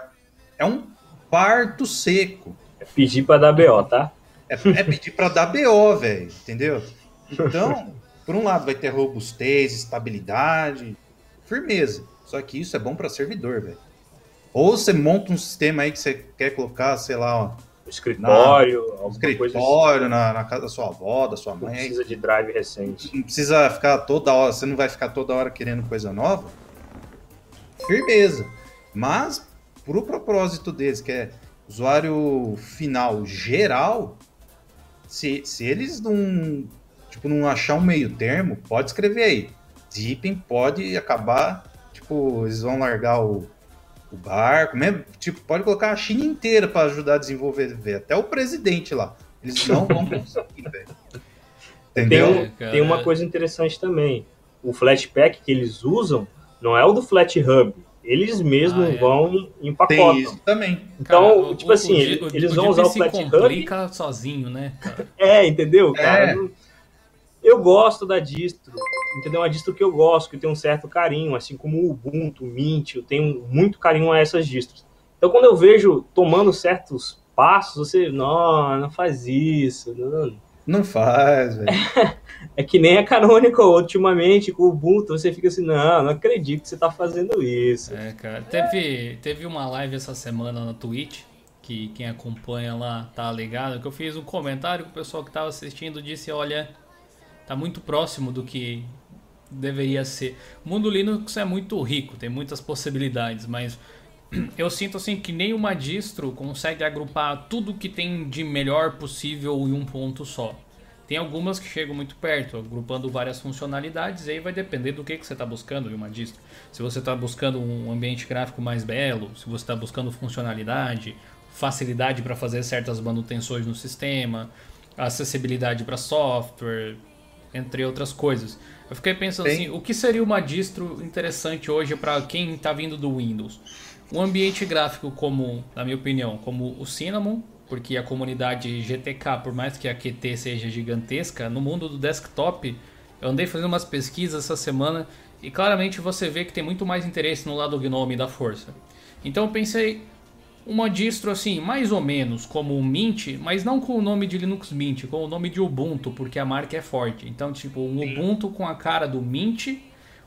é um parto seco. É pedir para dar BO, tá? É, é pedir para dar BO, velho, entendeu? Então, por um lado vai ter robustez, estabilidade, firmeza. Só que isso é bom para servidor, velho. Ou você monta um sistema aí que você quer colocar, sei lá, ó, escritório, na, escritório assim. na, na, casa da sua avó, da sua mãe. Não precisa de drive recente. Não precisa ficar toda hora, você não vai ficar toda hora querendo coisa nova. Firmeza. Mas, pro propósito deles, que é usuário final geral, se, se eles não, tipo, não achar um meio termo, pode escrever aí. Deepin pode acabar, tipo, eles vão largar o, o barco, mesmo, tipo, pode colocar a China inteira para ajudar a desenvolver, até o presidente lá. Eles não vão conseguir, velho. Entendeu? Tem, tem, uma coisa interessante também. O Flatpak que eles usam não é o do Flat Hub. Eles mesmos ah, é. vão empacotam. Tem isso também. Então, cara, tipo o, assim, o, eles o, vão usar o Flat Hub. sozinho, né? Cara? É, entendeu, cara? É. Eu gosto da distro, entendeu? Uma distro que eu gosto, que tem um certo carinho, assim como o Ubuntu, o Mint, eu tenho muito carinho a essas distros. Então, quando eu vejo tomando certos passos, você, não, não faz isso, não, não faz, velho. É, que nem a Canonical ultimamente com o Ubuntu, você fica assim, não, não acredito que você tá fazendo isso. É, cara. Teve, teve uma live essa semana na Twitch, que quem acompanha lá tá ligado, que eu fiz um comentário que o pessoal que tava assistindo disse, olha, tá muito próximo do que deveria ser. O mundo Linux é muito rico, tem muitas possibilidades, mas eu sinto assim que nenhuma distro consegue agrupar tudo que tem de melhor possível em um ponto só. Tem algumas que chegam muito perto, agrupando várias funcionalidades, e aí vai depender do que, que você está buscando em uma distro. Se você está buscando um ambiente gráfico mais belo, se você está buscando funcionalidade, facilidade para fazer certas manutenções no sistema, acessibilidade para software, entre outras coisas. Eu fiquei pensando assim, o que seria uma distro interessante hoje para quem está vindo do Windows? Um ambiente gráfico como, na minha opinião, como o Cinnamon, porque a comunidade GTK, por mais que a QT seja gigantesca, no mundo do desktop, eu andei fazendo umas pesquisas essa semana e claramente você vê que tem muito mais interesse no lado Gnome da força. Então eu pensei, uma distro assim, mais ou menos como o Mint, mas não com o nome de Linux Mint, com o nome de Ubuntu, porque a marca é forte. Então, tipo, um. Ubuntu com a cara do Mint,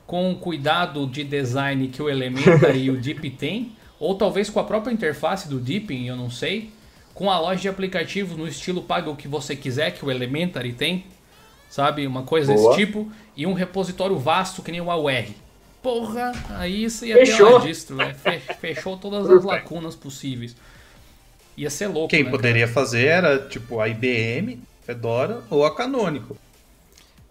com o cuidado de design que o Elementary e o Deep tem, ou talvez com a própria interface do Deepin, eu não sei, com a loja de aplicativos no estilo paga o que você quiser, que o Elementary tem, sabe? Uma coisa Boa. desse tipo, e um repositório vasto que nem o AUR porra, aí isso ia Fechou. ter uma distro, né? Fechou todas as lacunas possíveis. Ia ser louco. Quem né, poderia cara? fazer era tipo a IBM, Fedora ou a Canonical.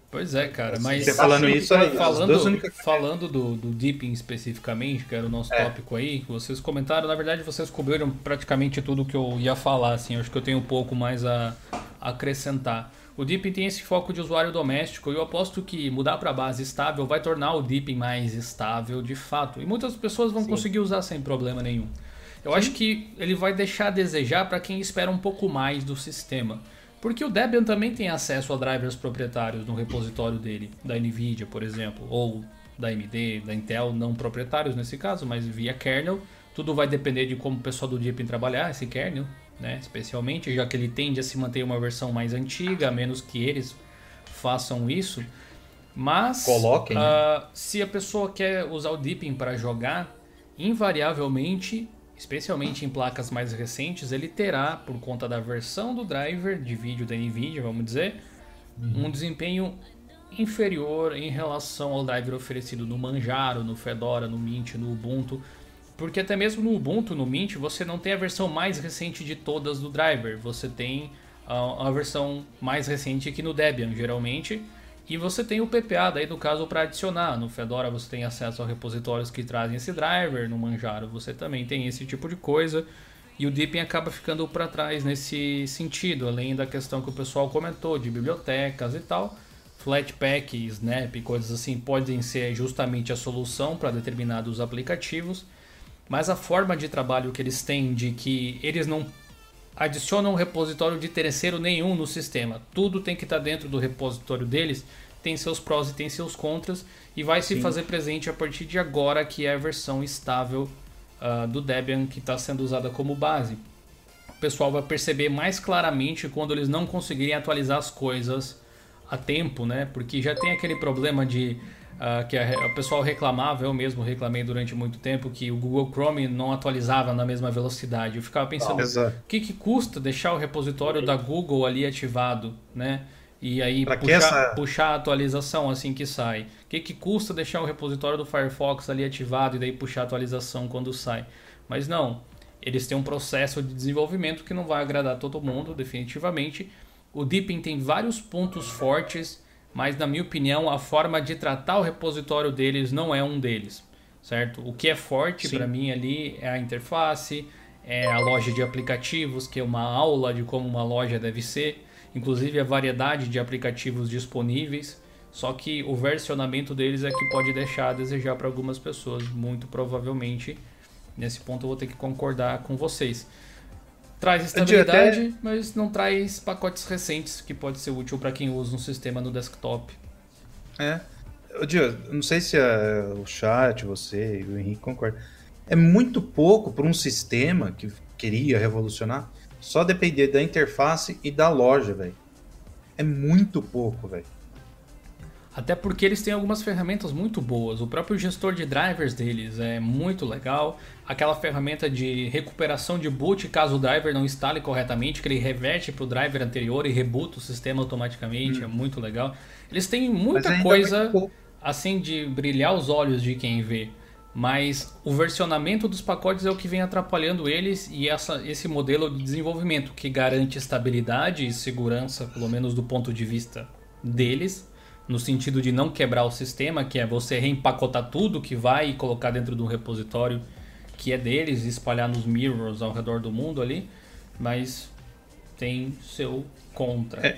Pois é, cara, mas Você falando assim, isso aí, falando, falando do, do Deepin especificamente, que era o nosso é. tópico aí, vocês comentaram, na verdade vocês cobriram praticamente tudo que eu ia falar, assim, acho que eu tenho um pouco mais a, a acrescentar. O Deepin tem esse foco de usuário doméstico e eu aposto que mudar para base estável vai tornar o Deepin mais estável de fato. E muitas pessoas vão Sim. conseguir usar sem problema nenhum. Eu Sim. acho que ele vai deixar a desejar para quem espera um pouco mais do sistema. Porque o Debian também tem acesso a drivers proprietários no repositório dele, da NVIDIA, por exemplo, ou da AMD, da Intel, não proprietários nesse caso, mas via kernel. Tudo vai depender de como o pessoal do Deepin trabalhar esse kernel né? Especialmente já que ele tende a se manter uma versão mais antiga, a menos que eles façam isso. Mas Coloquem. Uh, se a pessoa quer usar o Deepin para jogar, invariavelmente, especialmente em placas mais recentes, ele terá, por conta da versão do driver de vídeo da Nvidia, vamos dizer, uhum. um desempenho inferior em relação ao driver oferecido no Manjaro, no Fedora, no Mint, no Ubuntu. Porque até mesmo no Ubuntu, no Mint, você não tem a versão mais recente de todas do driver. Você tem a, a versão mais recente aqui no Debian, geralmente. E você tem o PPA, daí no caso, para adicionar. No Fedora você tem acesso a repositórios que trazem esse driver, no Manjaro você também tem esse tipo de coisa. E o Deepin acaba ficando para trás nesse sentido, além da questão que o pessoal comentou de bibliotecas e tal. Flatpak, Snap, coisas assim podem ser justamente a solução para determinados aplicativos, mas a forma de trabalho que eles têm de que eles não adicionam repositório de terceiro nenhum no sistema. Tudo tem que estar tá dentro do repositório deles, tem seus prós e tem seus contras, e vai Sim. se fazer presente a partir de agora, que é a versão estável uh, do Debian que está sendo usada como base. O pessoal vai perceber mais claramente quando eles não conseguirem atualizar as coisas a tempo, né? Porque já tem aquele problema de uh, que a, o pessoal reclamava, eu mesmo reclamei durante muito tempo que o Google Chrome não atualizava na mesma velocidade. Eu ficava pensando, o que, que custa deixar o repositório da Google ali ativado, né? E aí puxar, essa... puxar a atualização assim que sai. O que, que custa deixar o repositório do Firefox ali ativado e daí puxar a atualização quando sai? Mas não, eles têm um processo de desenvolvimento que não vai agradar todo mundo, definitivamente. O Deepin tem vários pontos fortes, mas na minha opinião a forma de tratar o repositório deles não é um deles, certo? O que é forte para mim ali é a interface, é a loja de aplicativos, que é uma aula de como uma loja deve ser, inclusive a variedade de aplicativos disponíveis. Só que o versionamento deles é que pode deixar a desejar para algumas pessoas, muito provavelmente. Nesse ponto eu vou ter que concordar com vocês. Traz estabilidade, até... mas não traz pacotes recentes que pode ser útil para quem usa um sistema no desktop. É. Dio, não sei se é o chat, você e o Henrique concordam. É muito pouco para um sistema que queria revolucionar só depender da interface e da loja, velho. É muito pouco, velho. Até porque eles têm algumas ferramentas muito boas. O próprio gestor de drivers deles é muito legal. Aquela ferramenta de recuperação de boot caso o driver não instale corretamente, que ele reverte para o driver anterior e rebuta o sistema automaticamente. Hum. É muito legal. Eles têm muita coisa assim de brilhar os olhos de quem vê. Mas o versionamento dos pacotes é o que vem atrapalhando eles e essa, esse modelo de desenvolvimento que garante estabilidade e segurança, pelo menos do ponto de vista deles no sentido de não quebrar o sistema, que é você reempacotar tudo que vai e colocar dentro de um repositório que é deles, e espalhar nos mirrors ao redor do mundo ali, mas tem seu contra. É,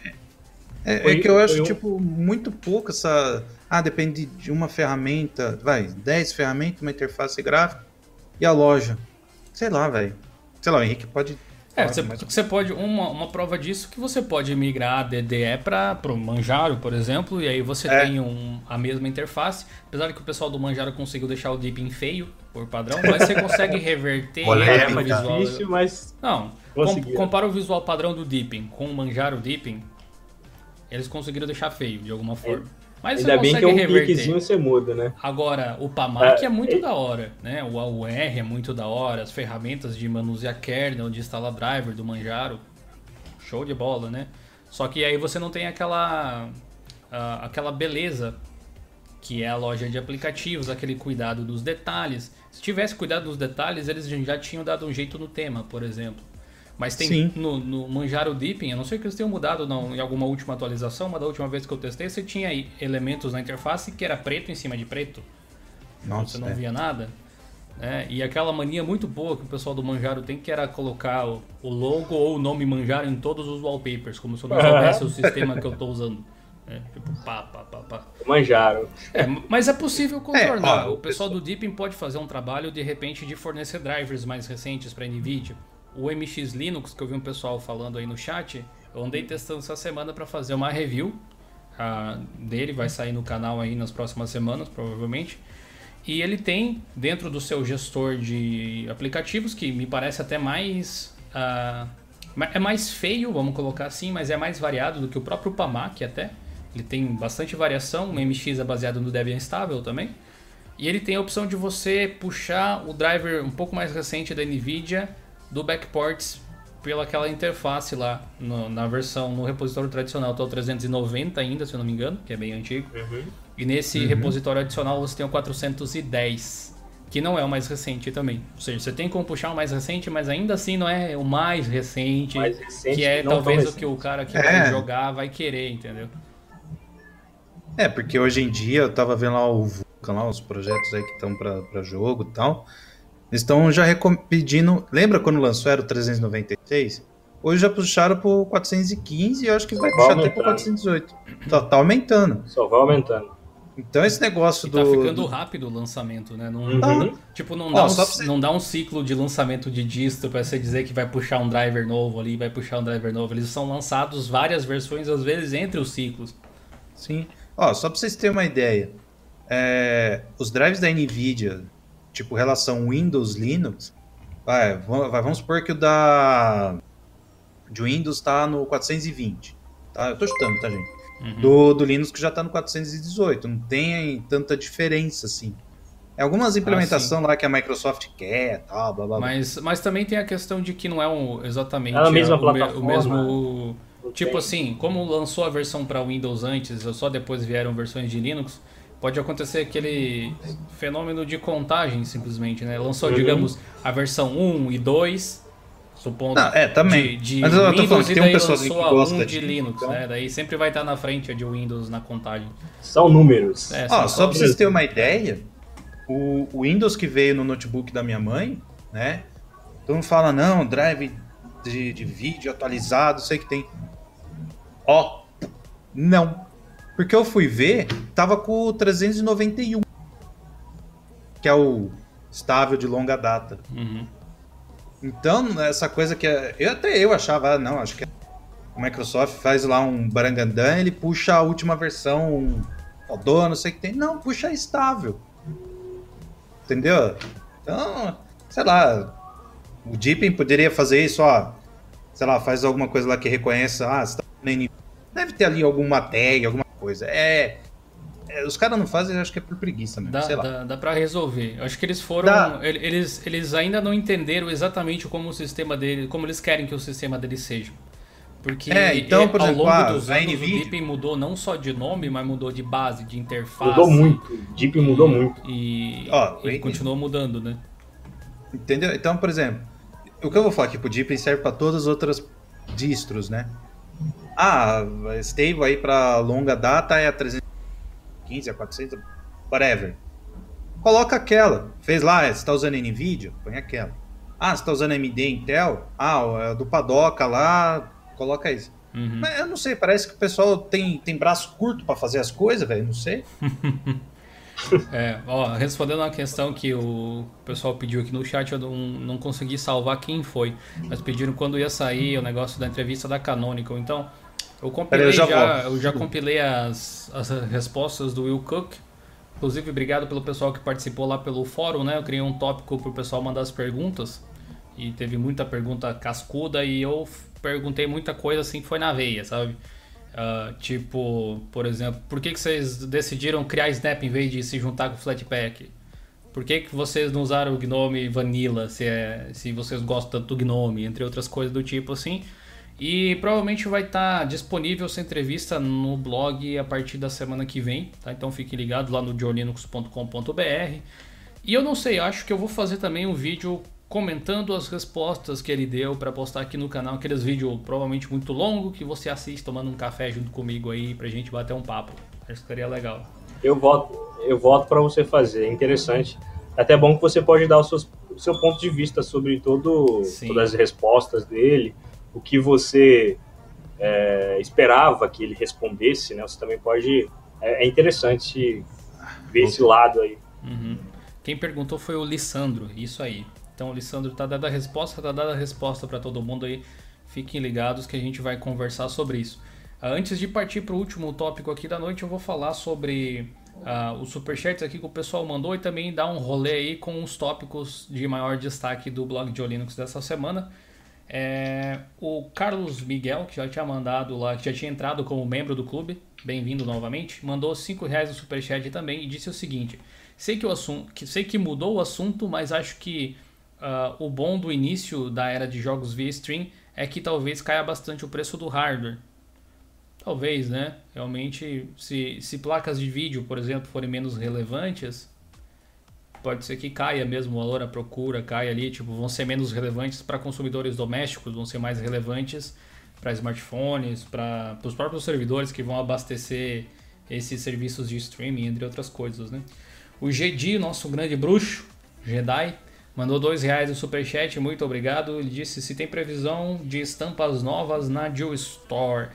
é, é que eu acho, eu... tipo, muito pouco essa. Ah, depende de uma ferramenta, vai, 10 ferramentas, uma interface gráfica e a loja. Sei lá, velho. Sei lá, o Henrique pode é, você, você pode. Uma, uma prova disso que você pode migrar a DDE para o Manjaro, por exemplo, e aí você é. tem um, a mesma interface. Apesar que o pessoal do Manjaro conseguiu deixar o Deepin feio, por padrão, mas você consegue reverter é o visual. difícil, mas. Não, com, compara o visual padrão do Deepin com o Manjaro Deepin, eles conseguiram deixar feio de alguma forma. É. Mas Ainda bem que é um reverter. você muda, né? Agora, o PAMAC é, é muito é... da hora, né? O AUR é muito da hora, as ferramentas de manusear kernel, de instalar driver do Manjaro, show de bola, né? Só que aí você não tem aquela uh, aquela beleza que é a loja de aplicativos, aquele cuidado dos detalhes. Se tivesse cuidado dos detalhes, eles já tinham dado um jeito no tema, por exemplo. Mas tem Sim. no, no Manjaro Deepin, eu não sei que eles tenham mudado não, em alguma última atualização, mas da última vez que eu testei, você tinha aí elementos na interface que era preto em cima de preto. Nossa, você não é. via nada. É, e aquela mania muito boa que o pessoal do Manjaro tem, que era colocar o, o logo ou o nome Manjaro em todos os wallpapers, como se eu não soubesse o sistema que eu estou usando. É, tipo, pá, pá, pá, pá. Manjaro. É, mas é possível contornar. É, ó, o pessoal do Deepin pode fazer um trabalho, de repente, de fornecer drivers mais recentes para NVIDIA o MX Linux, que eu vi um pessoal falando aí no chat, eu andei testando essa semana para fazer uma review uh, dele, vai sair no canal aí nas próximas semanas, provavelmente. E ele tem dentro do seu gestor de aplicativos, que me parece até mais. Uh, é mais feio, vamos colocar assim, mas é mais variado do que o próprio Pamac até. Ele tem bastante variação, o MX é baseado no Debian estável também. E ele tem a opção de você puxar o driver um pouco mais recente da NVIDIA do backports pela aquela interface lá no, na versão no repositório tradicional tá o 390 ainda, se eu não me engano, que é bem antigo. Uhum. E nesse uhum. repositório adicional você tem o 410, que não é o mais recente também. Ou seja, você tem como puxar o mais recente, mas ainda assim não é o mais recente, mais recente que é talvez o que o cara que é. vai jogar vai querer, entendeu? É, porque hoje em dia eu tava vendo lá o Vulkan, lá, os projetos aí que estão para jogo e tal. Eles estão já pedindo. Lembra quando lançou era o 396? Hoje já puxaram pro 415 e eu acho que vai, vai puxar até pro 418. Tá, tá aumentando. Só vai aumentando. Então esse negócio e do. Tá ficando rápido o lançamento, né? Não, uhum. Tipo, não dá, oh, um, você... não dá um ciclo de lançamento de distro para você dizer que vai puxar um driver novo ali, vai puxar um driver novo. Eles são lançados várias versões, às vezes, entre os ciclos. Sim. Ó, só pra vocês terem uma ideia. É, os drives da NVIDIA, tipo, relação Windows-Linux, vai, vamos supor que o da de Windows tá no 420. Tá? Eu tô chutando, tá, gente? Uhum. Do, do Linux que já está no 418. Não tem tanta diferença assim. É algumas implementações ah, lá que a Microsoft quer, tal, blá, blá, blá. Mas, mas também tem a questão de que não é um, exatamente é a mesma plataforma. o mesmo. Tipo assim, como lançou a versão para Windows antes, ou só depois vieram versões de Linux, pode acontecer aquele fenômeno de contagem simplesmente, né? Lançou, uhum. digamos, a versão 1 e 2, Supondo. Não, é, também. De, de Mas eu tô falando que tem um pessoal que gosta um de, de Linux, então. né? Daí sempre vai estar na frente a de Windows na contagem. São números. É, são só para vocês terem uma ideia, o, Windows que veio no notebook da minha mãe, né? Todo mundo fala, não, drive de, de vídeo atualizado, sei que tem. Ó, não. Porque eu fui ver, tava com o 391, que é o estável de longa data. Uhum. Então, essa coisa que. Eu até eu achava, ah, não, acho que a Microsoft faz lá um barangandã, ele puxa a última versão fodona, não sei o que tem. Não, puxa estável. Entendeu? Então, sei lá. O Deepin poderia fazer isso, ó. Sei lá, faz alguma coisa lá que reconheça. Ah, você tá Deve ter ali alguma tag, alguma coisa. É. É, os caras não fazem, acho que é por preguiça mesmo, dá, sei lá. Dá, dá pra resolver. Eu acho que eles foram. Dá. Eles, eles ainda não entenderam exatamente como o sistema dele. como eles querem que o sistema deles seja. Porque é, então, por ao exemplo, longo ah, dos anos o Deep mudou não só de nome, mas mudou de base, de interface. Mudou muito. Deep mudou muito. E, e continuou mudando, né? Entendeu? Então, por exemplo, o que eu vou falar aqui pro Deep serve para todas as outras distros, né? Ah, stable aí para longa data é a 300 15 a 400, whatever. Coloca aquela. Fez lá, você está usando NVIDIA? Põe aquela. Ah, você está usando AMD Intel? Ah, do Padoca lá, coloca isso. Uhum. Mas eu não sei, parece que o pessoal tem, tem braço curto para fazer as coisas, velho, não sei. é, ó, respondendo uma questão que o pessoal pediu aqui no chat, eu não, não consegui salvar quem foi, mas pediram quando ia sair o negócio da entrevista da Canonical. Então, eu compilei eu já, já eu já compilei as, as respostas do Will Cook. Inclusive, obrigado pelo pessoal que participou lá pelo fórum, né? Eu criei um tópico para o pessoal mandar as perguntas. E teve muita pergunta cascuda e eu perguntei muita coisa assim que foi na veia, sabe? Uh, tipo, por exemplo, por que, que vocês decidiram criar Snap em vez de se juntar com o Flatpak? Por que, que vocês não usaram o Gnome Vanilla se, é, se vocês gostam do Gnome? Entre outras coisas do tipo assim. E provavelmente vai estar tá disponível essa entrevista no blog a partir da semana que vem, tá? Então fiquem ligados lá no jolinux.com.br. E eu não sei, acho que eu vou fazer também um vídeo comentando as respostas que ele deu para postar aqui no canal, aqueles vídeos provavelmente muito longo que você assiste tomando um café junto comigo aí pra gente bater um papo. Acho que seria legal. Eu voto, eu voto para você fazer, é interessante. Até bom que você pode dar o seu, o seu ponto de vista sobre todo, todas as respostas dele o que você é, esperava que ele respondesse, né? Você também pode. É, é interessante ver esse lado aí. Uhum. Quem perguntou foi o Lissandro, isso aí. Então, o Lissandro tá dando a resposta, tá dando a resposta para todo mundo aí. Fiquem ligados que a gente vai conversar sobre isso. Antes de partir para o último tópico aqui da noite, eu vou falar sobre uh, os superchats aqui que o pessoal mandou e também dar um rolê aí com os tópicos de maior destaque do blog de Linux dessa semana. É, o Carlos Miguel, que já tinha mandado lá, que já tinha entrado como membro do clube, bem-vindo novamente, mandou 5 reais no superchat também e disse o seguinte: sei que o assunto, que sei que mudou o assunto, mas acho que uh, o bom do início da era de jogos via stream é que talvez caia bastante o preço do hardware. Talvez, né? Realmente, se, se placas de vídeo, por exemplo, forem menos relevantes, pode ser que caia mesmo o valor, a procura caia ali, tipo, vão ser menos relevantes para consumidores domésticos, vão ser mais relevantes para smartphones, para os próprios servidores que vão abastecer esses serviços de streaming, entre outras coisas, né? O Jedi, nosso grande bruxo, Jedi, mandou dois reais no superchat, muito obrigado. Ele disse se tem previsão de estampas novas na Jill Store.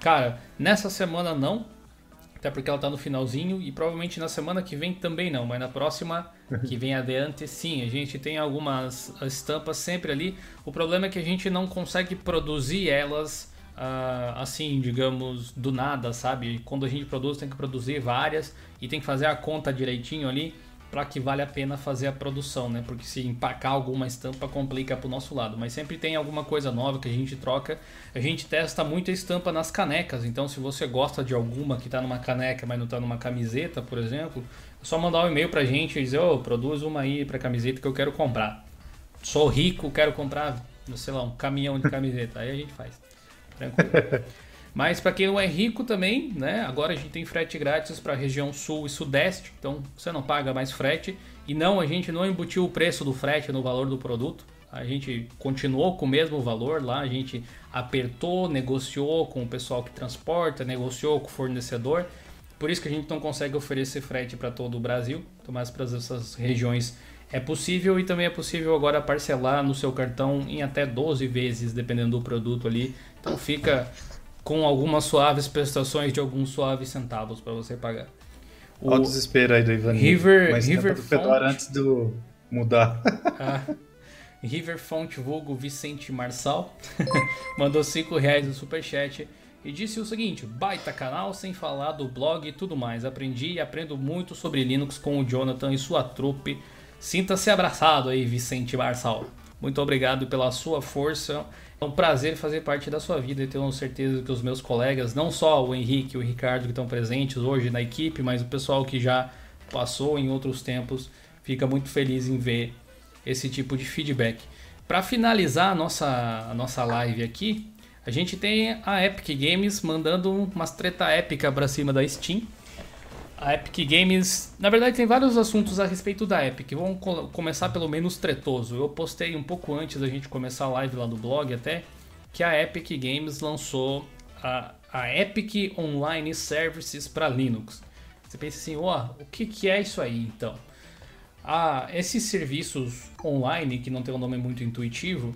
Cara, nessa semana não, até porque ela tá no finalzinho e provavelmente na semana que vem também não, mas na próxima que vem adiante sim, a gente tem algumas estampas sempre ali. O problema é que a gente não consegue produzir elas uh, assim, digamos, do nada, sabe? Quando a gente produz, tem que produzir várias e tem que fazer a conta direitinho ali para que vale a pena fazer a produção, né? Porque se empacar alguma estampa complica pro nosso lado, mas sempre tem alguma coisa nova que a gente troca. A gente testa muita estampa nas canecas, então se você gosta de alguma que tá numa caneca, mas não tá numa camiseta, por exemplo, é só mandar um e-mail pra gente e dizer, ô, oh, produz uma aí pra camiseta que eu quero comprar. Sou rico, quero comprar, sei lá, um caminhão de camiseta. Aí a gente faz. Tranquilo. Mas para quem não é rico também, né? Agora a gente tem frete grátis para a região sul e sudeste, então você não paga mais frete. E não, a gente não embutiu o preço do frete no valor do produto. A gente continuou com o mesmo valor lá, a gente apertou, negociou com o pessoal que transporta, negociou com o fornecedor. Por isso que a gente não consegue oferecer frete para todo o Brasil, mas para essas regiões é possível e também é possível agora parcelar no seu cartão em até 12 vezes, dependendo do produto ali. Então fica com algumas suaves prestações de alguns suaves centavos para você pagar. O Olha o desespero aí do Ivan. River, Mas River Font... antes do mudar. ah, River Font Vulgo Vicente Marçal mandou 5 reais no superchat e disse o seguinte: baita canal sem falar do blog e tudo mais. Aprendi e aprendo muito sobre Linux com o Jonathan e sua trupe Sinta-se abraçado aí, Vicente Marçal. Muito obrigado pela sua força. É um prazer fazer parte da sua vida e tenho certeza que os meus colegas, não só o Henrique e o Ricardo que estão presentes hoje na equipe, mas o pessoal que já passou em outros tempos, fica muito feliz em ver esse tipo de feedback. Para finalizar a nossa, a nossa live aqui, a gente tem a Epic Games mandando umas treta épica para cima da Steam a Epic Games, na verdade tem vários assuntos a respeito da Epic. Vamos co começar pelo menos tretoso. Eu postei um pouco antes da gente começar a live lá no blog até que a Epic Games lançou a, a Epic Online Services para Linux. Você pensa assim, ó, oh, o que, que é isso aí então? Ah, esses serviços online, que não tem um nome muito intuitivo,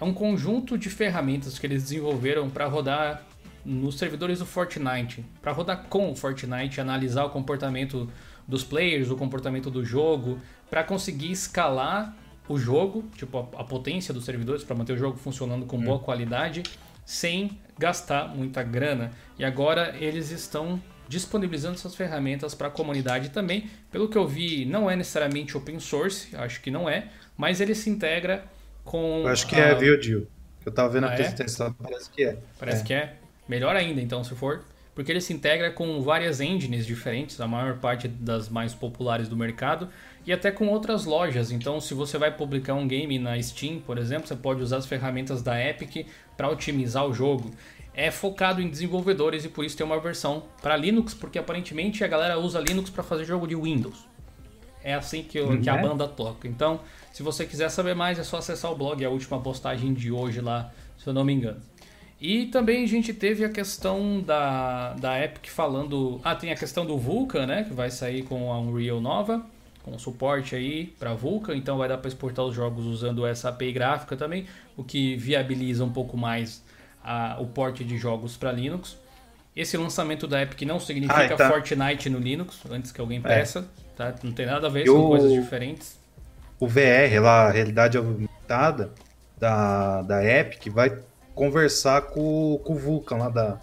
é um conjunto de ferramentas que eles desenvolveram para rodar nos servidores do Fortnite, para rodar com o Fortnite, analisar o comportamento dos players, o comportamento do jogo, para conseguir escalar o jogo, tipo a, a potência dos servidores para manter o jogo funcionando com boa hum. qualidade, sem gastar muita grana. E agora eles estão disponibilizando essas ferramentas para a comunidade também. Pelo que eu vi, não é necessariamente open source, acho que não é, mas ele se integra com. Eu acho que a... é, viu, Gil? Eu tava vendo ah, a é? apresentação, é? parece que é. Parece é. que é. Melhor ainda, então, se for, porque ele se integra com várias engines diferentes, a maior parte das mais populares do mercado, e até com outras lojas. Então, se você vai publicar um game na Steam, por exemplo, você pode usar as ferramentas da Epic para otimizar o jogo. É focado em desenvolvedores e por isso tem uma versão para Linux, porque aparentemente a galera usa Linux para fazer jogo de Windows. É assim que, eu, que a uhum. banda toca. Então, se você quiser saber mais, é só acessar o blog, é a última postagem de hoje lá, se eu não me engano. E também a gente teve a questão da, da Epic falando. Ah, tem a questão do Vulkan, né? Que vai sair com a Unreal nova, com suporte aí para Vulkan, então vai dar para exportar os jogos usando essa API gráfica também, o que viabiliza um pouco mais a, o porte de jogos para Linux. Esse lançamento da Epic não significa ah, tá. Fortnite no Linux, antes que alguém é. peça, é. tá? Não tem nada a ver, e são coisas diferentes. O VR lá, a realidade aumentada da, da Epic, vai conversar com, com o Vulkan lá da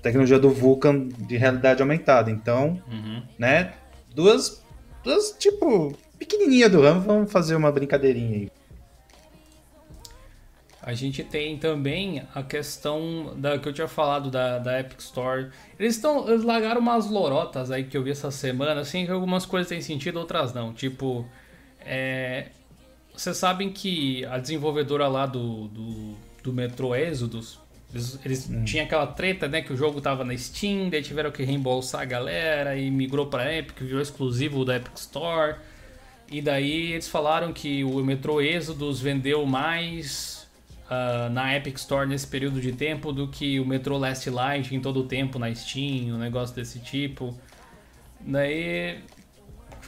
tecnologia do Vulkan de realidade aumentada. Então, uhum. né? Duas, duas, tipo, pequenininha do ramo, vamos fazer uma brincadeirinha aí. A gente tem também a questão da que eu tinha falado da, da Epic Store. Eles estão eles largaram umas lorotas aí que eu vi essa semana, assim, que algumas coisas têm sentido, outras não. Tipo, é, vocês sabem que a desenvolvedora lá do, do do Metro Exodus, eles, eles hum. tinham aquela treta, né? Que o jogo tava na Steam, daí tiveram que reembolsar a galera e migrou pra Epic, virou exclusivo da Epic Store. E daí eles falaram que o Metro Exodus vendeu mais uh, na Epic Store nesse período de tempo do que o Metro Last Light em todo o tempo na Steam, um negócio desse tipo. Daí,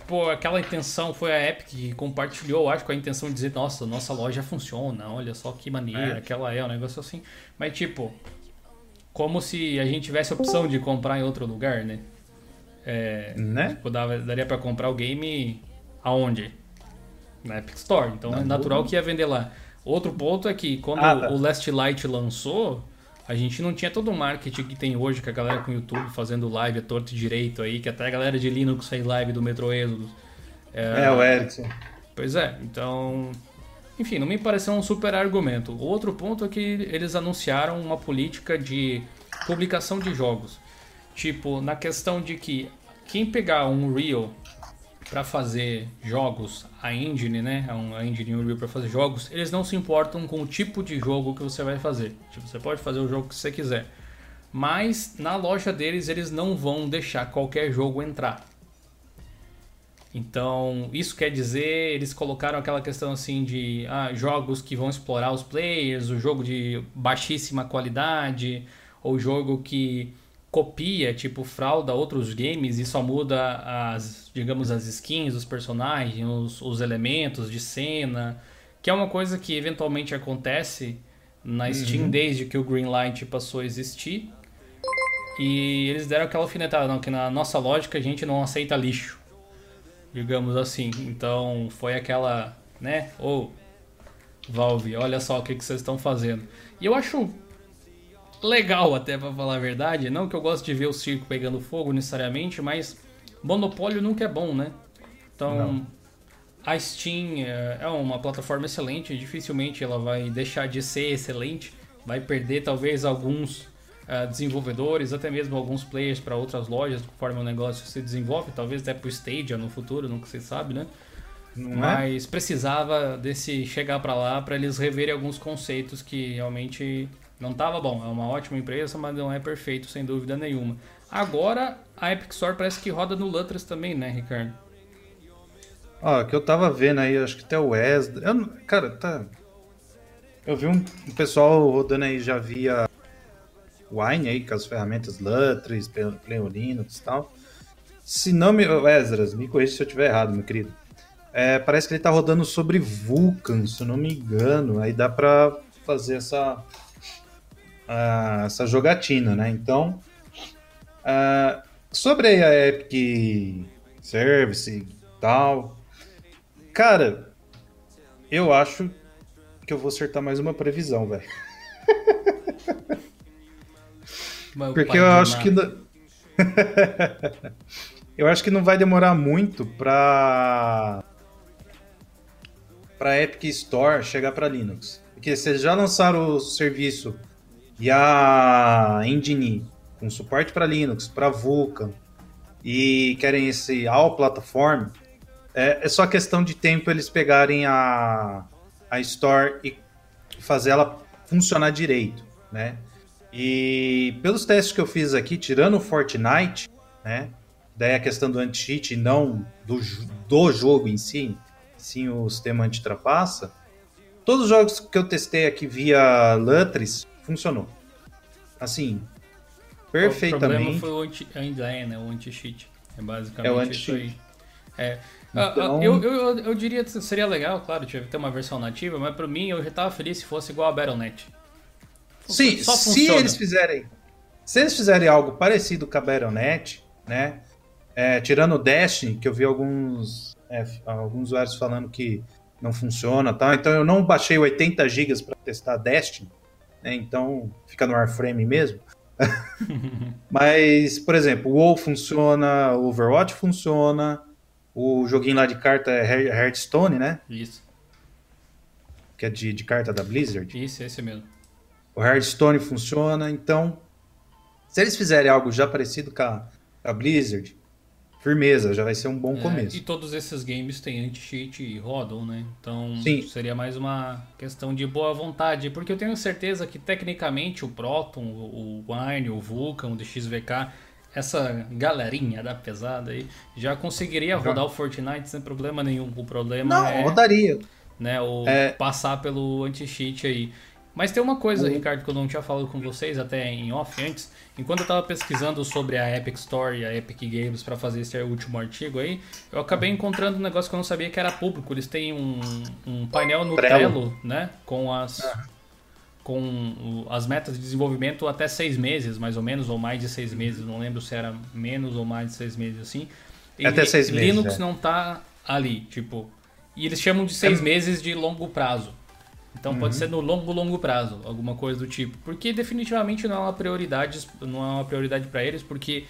tipo, aquela intenção foi a Epic que compartilhou, acho, com a intenção de dizer, nossa, nossa loja funciona, olha só que maneira é. que ela é, um negócio assim. Mas, tipo, como se a gente tivesse a opção de comprar em outro lugar, né? É, né? Tipo, dava, daria para comprar o game aonde? Na Epic Store. Então Na é natural que ia vender lá. Outro ponto é que quando ah, tá. o Last Light lançou, a gente não tinha todo o marketing que tem hoje, com a galera com o YouTube fazendo live a torto e direito aí, que até a galera de Linux fez live do Metro Exodus. É, é o Ericsson. Pois é, então. Enfim, não me pareceu um super argumento. O outro ponto é que eles anunciaram uma política de publicação de jogos. Tipo, na questão de que quem pegar um Real para fazer jogos, a engine, né, a engine Unreal para fazer jogos, eles não se importam com o tipo de jogo que você vai fazer. Tipo, você pode fazer o jogo que você quiser. Mas na loja deles eles não vão deixar qualquer jogo entrar. Então, isso quer dizer, eles colocaram aquela questão assim de ah, jogos que vão explorar os players, o jogo de baixíssima qualidade, ou jogo que copia, tipo, frauda outros games e só muda as, digamos, as skins, os personagens, os, os elementos de cena, que é uma coisa que eventualmente acontece na Steam uhum. desde que o Greenlight passou a existir. E eles deram aquela alfinetada, não, que na nossa lógica a gente não aceita lixo, digamos assim. Então foi aquela, né, ou oh, Valve, olha só o que, que vocês estão fazendo. E eu acho legal até para falar a verdade. Não que eu gosto de ver o circo pegando fogo necessariamente, mas monopólio nunca é bom, né? Então, Não. a Steam é, é uma plataforma excelente, dificilmente ela vai deixar de ser excelente, vai perder talvez alguns uh, desenvolvedores, até mesmo alguns players para outras lojas, conforme o negócio se desenvolve, talvez até para o Stadia no futuro, nunca se sabe, né? Não é? Mas é? precisava desse chegar para lá para eles reverem alguns conceitos que realmente não tava bom. É uma ótima empresa, mas não é perfeito, sem dúvida nenhuma. Agora, a Epic Store parece que roda no Lutras também, né, Ricardo? Ó, que eu tava vendo aí, acho que até o Wesley. Eu, cara, tá. Eu vi um, um, pessoal rodando aí já via Wine aí, com as ferramentas Lutris, Pleoninox e tal. Se não me. Esdras, me corrija se eu estiver errado, meu querido. É, parece que ele tá rodando sobre Vulkan, se eu não me engano. Aí dá pra fazer essa uh, essa jogatina, né? Então, uh, sobre a Epic Service e tal, cara, eu acho que eu vou acertar mais uma previsão, velho. Porque eu acho que. eu acho que não vai demorar muito pra. pra Epic Store chegar para Linux. Porque vocês já lançaram o serviço e a Engine com suporte para Linux, para Vulkan e querem esse all platform, é, é, só questão de tempo eles pegarem a, a Store e fazer ela funcionar direito, né? E pelos testes que eu fiz aqui, tirando o Fortnite, né? Daí a questão do anti-cheat e não do, do jogo em si, sim o sistema anti-trapaça. Todos os jogos que eu testei aqui via Lutris funcionou. Assim, perfeitamente. O problema foi o anti, ainda é, né? O anti-cheat. É basicamente é o anti isso aí. É. Ah, então... Ah, eu, eu, eu diria que seria legal, claro, ter uma versão nativa, mas para mim eu já tava feliz se fosse igual a Battle.net. Sim, se eles fizerem. Se eles fizerem algo parecido com a Battle.net, né? É, tirando o Destiny, que eu vi alguns, é, alguns usuários falando que não funciona, tá? Então eu não baixei 80 GB para testar Destiny né? Então fica no Warframe mesmo. Mas, por exemplo, o WoW funciona, o Overwatch funciona, o joguinho lá de carta é Hearthstone, né? Isso. Que é de, de carta da Blizzard. Isso, esse mesmo. O Hearthstone funciona, então se eles fizerem algo já parecido com a, a Blizzard, firmeza, já vai ser um bom é, começo. E todos esses games têm anti-cheat e rodam, né? Então Sim. seria mais uma questão de boa vontade, porque eu tenho certeza que tecnicamente o Proton, o Wine, o Vulkan, o DXVK, essa galerinha da pesada aí já conseguiria rodar o Fortnite sem problema nenhum. O problema Não, é rodaria. Né, o é... passar pelo anti-cheat aí. Mas tem uma coisa, uhum. Ricardo, que eu não tinha falado com vocês até em off antes. Enquanto eu estava pesquisando sobre a Epic Store e a Epic Games para fazer esse último artigo aí, eu acabei encontrando um negócio que eu não sabia que era público. Eles têm um, um painel no Trello, né? Com as, uhum. com as metas de desenvolvimento até seis meses, mais ou menos, ou mais de seis meses. Não lembro se era menos ou mais de seis meses assim. E até seis meses. Linux é. não tá ali, tipo. E eles chamam de seis é... meses de longo prazo. Então uhum. pode ser no longo, longo prazo, alguma coisa do tipo. Porque definitivamente não é uma prioridade, não é uma prioridade para eles, porque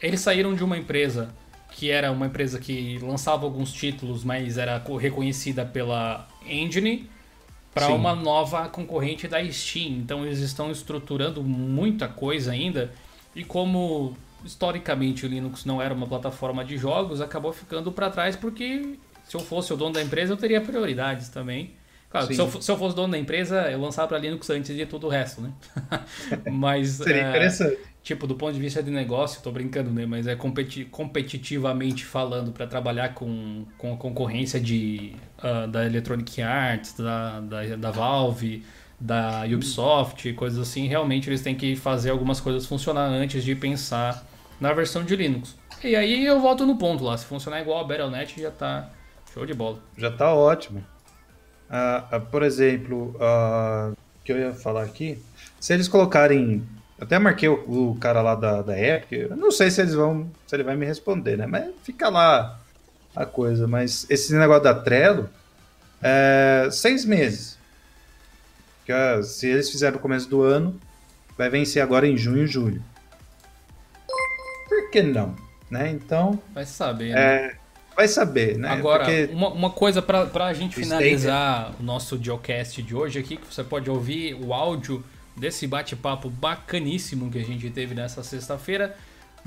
eles saíram de uma empresa que era uma empresa que lançava alguns títulos, mas era reconhecida pela Engine, para uma nova concorrente da Steam. Então eles estão estruturando muita coisa ainda. E como historicamente o Linux não era uma plataforma de jogos, acabou ficando para trás porque se eu fosse o dono da empresa eu teria prioridades também. Claro, se eu, se eu, fosse dono da empresa, eu lançava para Linux antes de tudo o resto, né? Mas. Seria é, interessante. Tipo, do ponto de vista de negócio, tô brincando, né? Mas é competi competitivamente falando para trabalhar com, com a concorrência de, uh, da Electronic Arts, da, da, da Valve, da Ubisoft, coisas assim. Realmente eles têm que fazer algumas coisas funcionar antes de pensar na versão de Linux. E aí eu volto no ponto lá. Se funcionar igual a Battle.net, já tá show de bola. Já tá ótimo. Uh, uh, por exemplo, uh, que eu ia falar aqui, se eles colocarem. Até marquei o, o, cara lá da, da Epic, eu não sei se eles vão. se ele vai me responder, né? Mas fica lá a coisa. Mas esse negócio da Trello é seis meses. Que, se eles fizerem no começo do ano, vai vencer agora em junho e julho. Por que não? Né? Então. Vai saber, né? É, vai saber, né? Agora, Porque... uma, uma coisa para a gente finalizar o nosso geocast de hoje aqui, que você pode ouvir o áudio desse bate-papo bacaníssimo que a gente teve nessa sexta-feira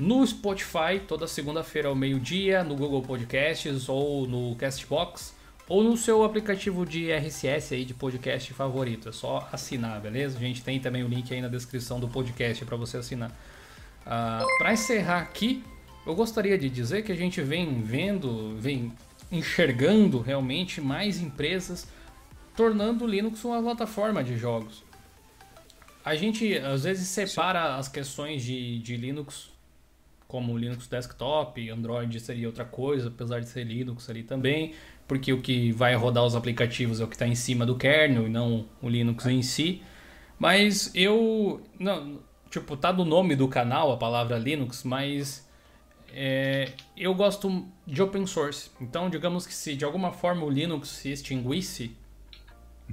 no Spotify, toda segunda-feira ao meio-dia, no Google Podcasts ou no Castbox ou no seu aplicativo de RSS aí de podcast favorito. É só assinar, beleza? A gente tem também o link aí na descrição do podcast para você assinar. Uh, para encerrar aqui, eu gostaria de dizer que a gente vem vendo, vem enxergando realmente mais empresas tornando o Linux uma plataforma de jogos. A gente às vezes separa as questões de, de Linux como Linux desktop, Android seria outra coisa, apesar de ser Linux ali também, porque o que vai rodar os aplicativos é o que está em cima do kernel e não o Linux em si. Mas eu. Não, tipo, tá no nome do canal a palavra Linux, mas é, eu gosto de open source. Então, digamos que se de alguma forma o Linux se extinguisse,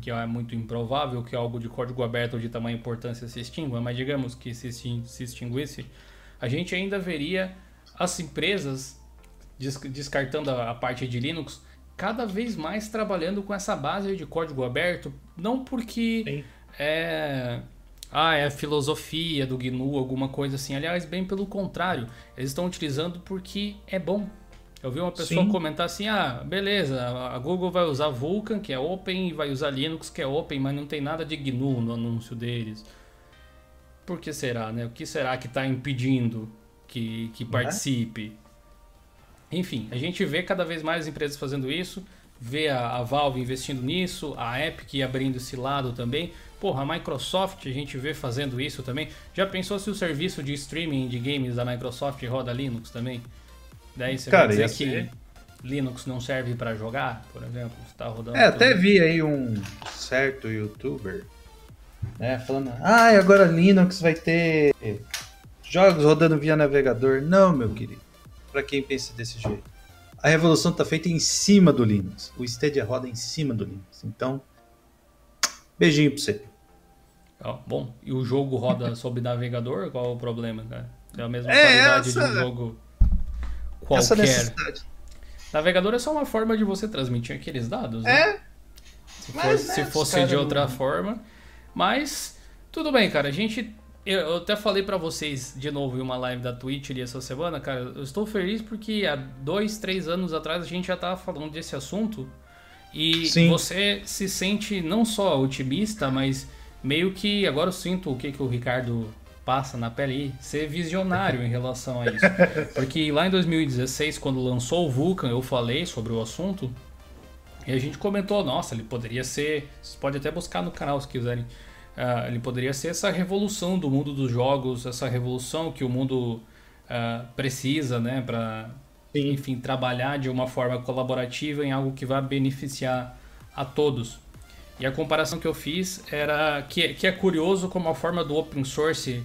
que é muito improvável que algo de código aberto ou de tamanha importância se extingua, mas digamos que se, se extinguisse, a gente ainda veria as empresas, descartando a parte de Linux, cada vez mais trabalhando com essa base de código aberto, não porque é ah, é a filosofia do GNU, alguma coisa assim. Aliás, bem pelo contrário, eles estão utilizando porque é bom. Eu vi uma pessoa Sim. comentar assim: ah, beleza, a Google vai usar Vulkan, que é open, e vai usar Linux, que é open, mas não tem nada de GNU no anúncio deles. Por que será, né? O que será que está impedindo que, que participe? É? Enfim, a gente vê cada vez mais empresas fazendo isso, vê a, a Valve investindo nisso, a Epic abrindo esse lado também. Porra, a Microsoft a gente vê fazendo isso também. Já pensou se o serviço de streaming de games da Microsoft roda Linux também? Daí você Cara, vai dizer que Linux não serve para jogar, por exemplo? Está rodando. É, até vi aí um certo youtuber né, falando: ah, agora Linux vai ter jogos rodando via navegador. Não, meu querido. Para quem pensa desse jeito. A revolução está feita em cima do Linux. O Stadia roda em cima do Linux. Então, Beijinho pra você. bom, e o jogo roda sob navegador? Qual o problema, cara? É a mesma é qualidade essa... de um jogo qualquer. Essa necessidade. Navegador é só uma forma de você transmitir aqueles dados, né? É. Se, Mas, se né, fosse de outra não... forma. Mas, tudo bem, cara. A gente. Eu até falei para vocês de novo em uma live da Twitch ali essa semana, cara. Eu estou feliz porque há dois, três anos atrás a gente já tava falando desse assunto. E Sim. você se sente não só otimista, mas meio que agora eu sinto o que, que o Ricardo passa na pele ser visionário em relação a isso. Porque lá em 2016, quando lançou o Vulcan, eu falei sobre o assunto e a gente comentou, nossa, ele poderia ser. Vocês podem até buscar no canal se quiserem. Uh, ele poderia ser essa revolução do mundo dos jogos, essa revolução que o mundo uh, precisa, né, para enfim trabalhar de uma forma colaborativa em algo que vai beneficiar a todos. E a comparação que eu fiz era que, que é curioso como a forma do open source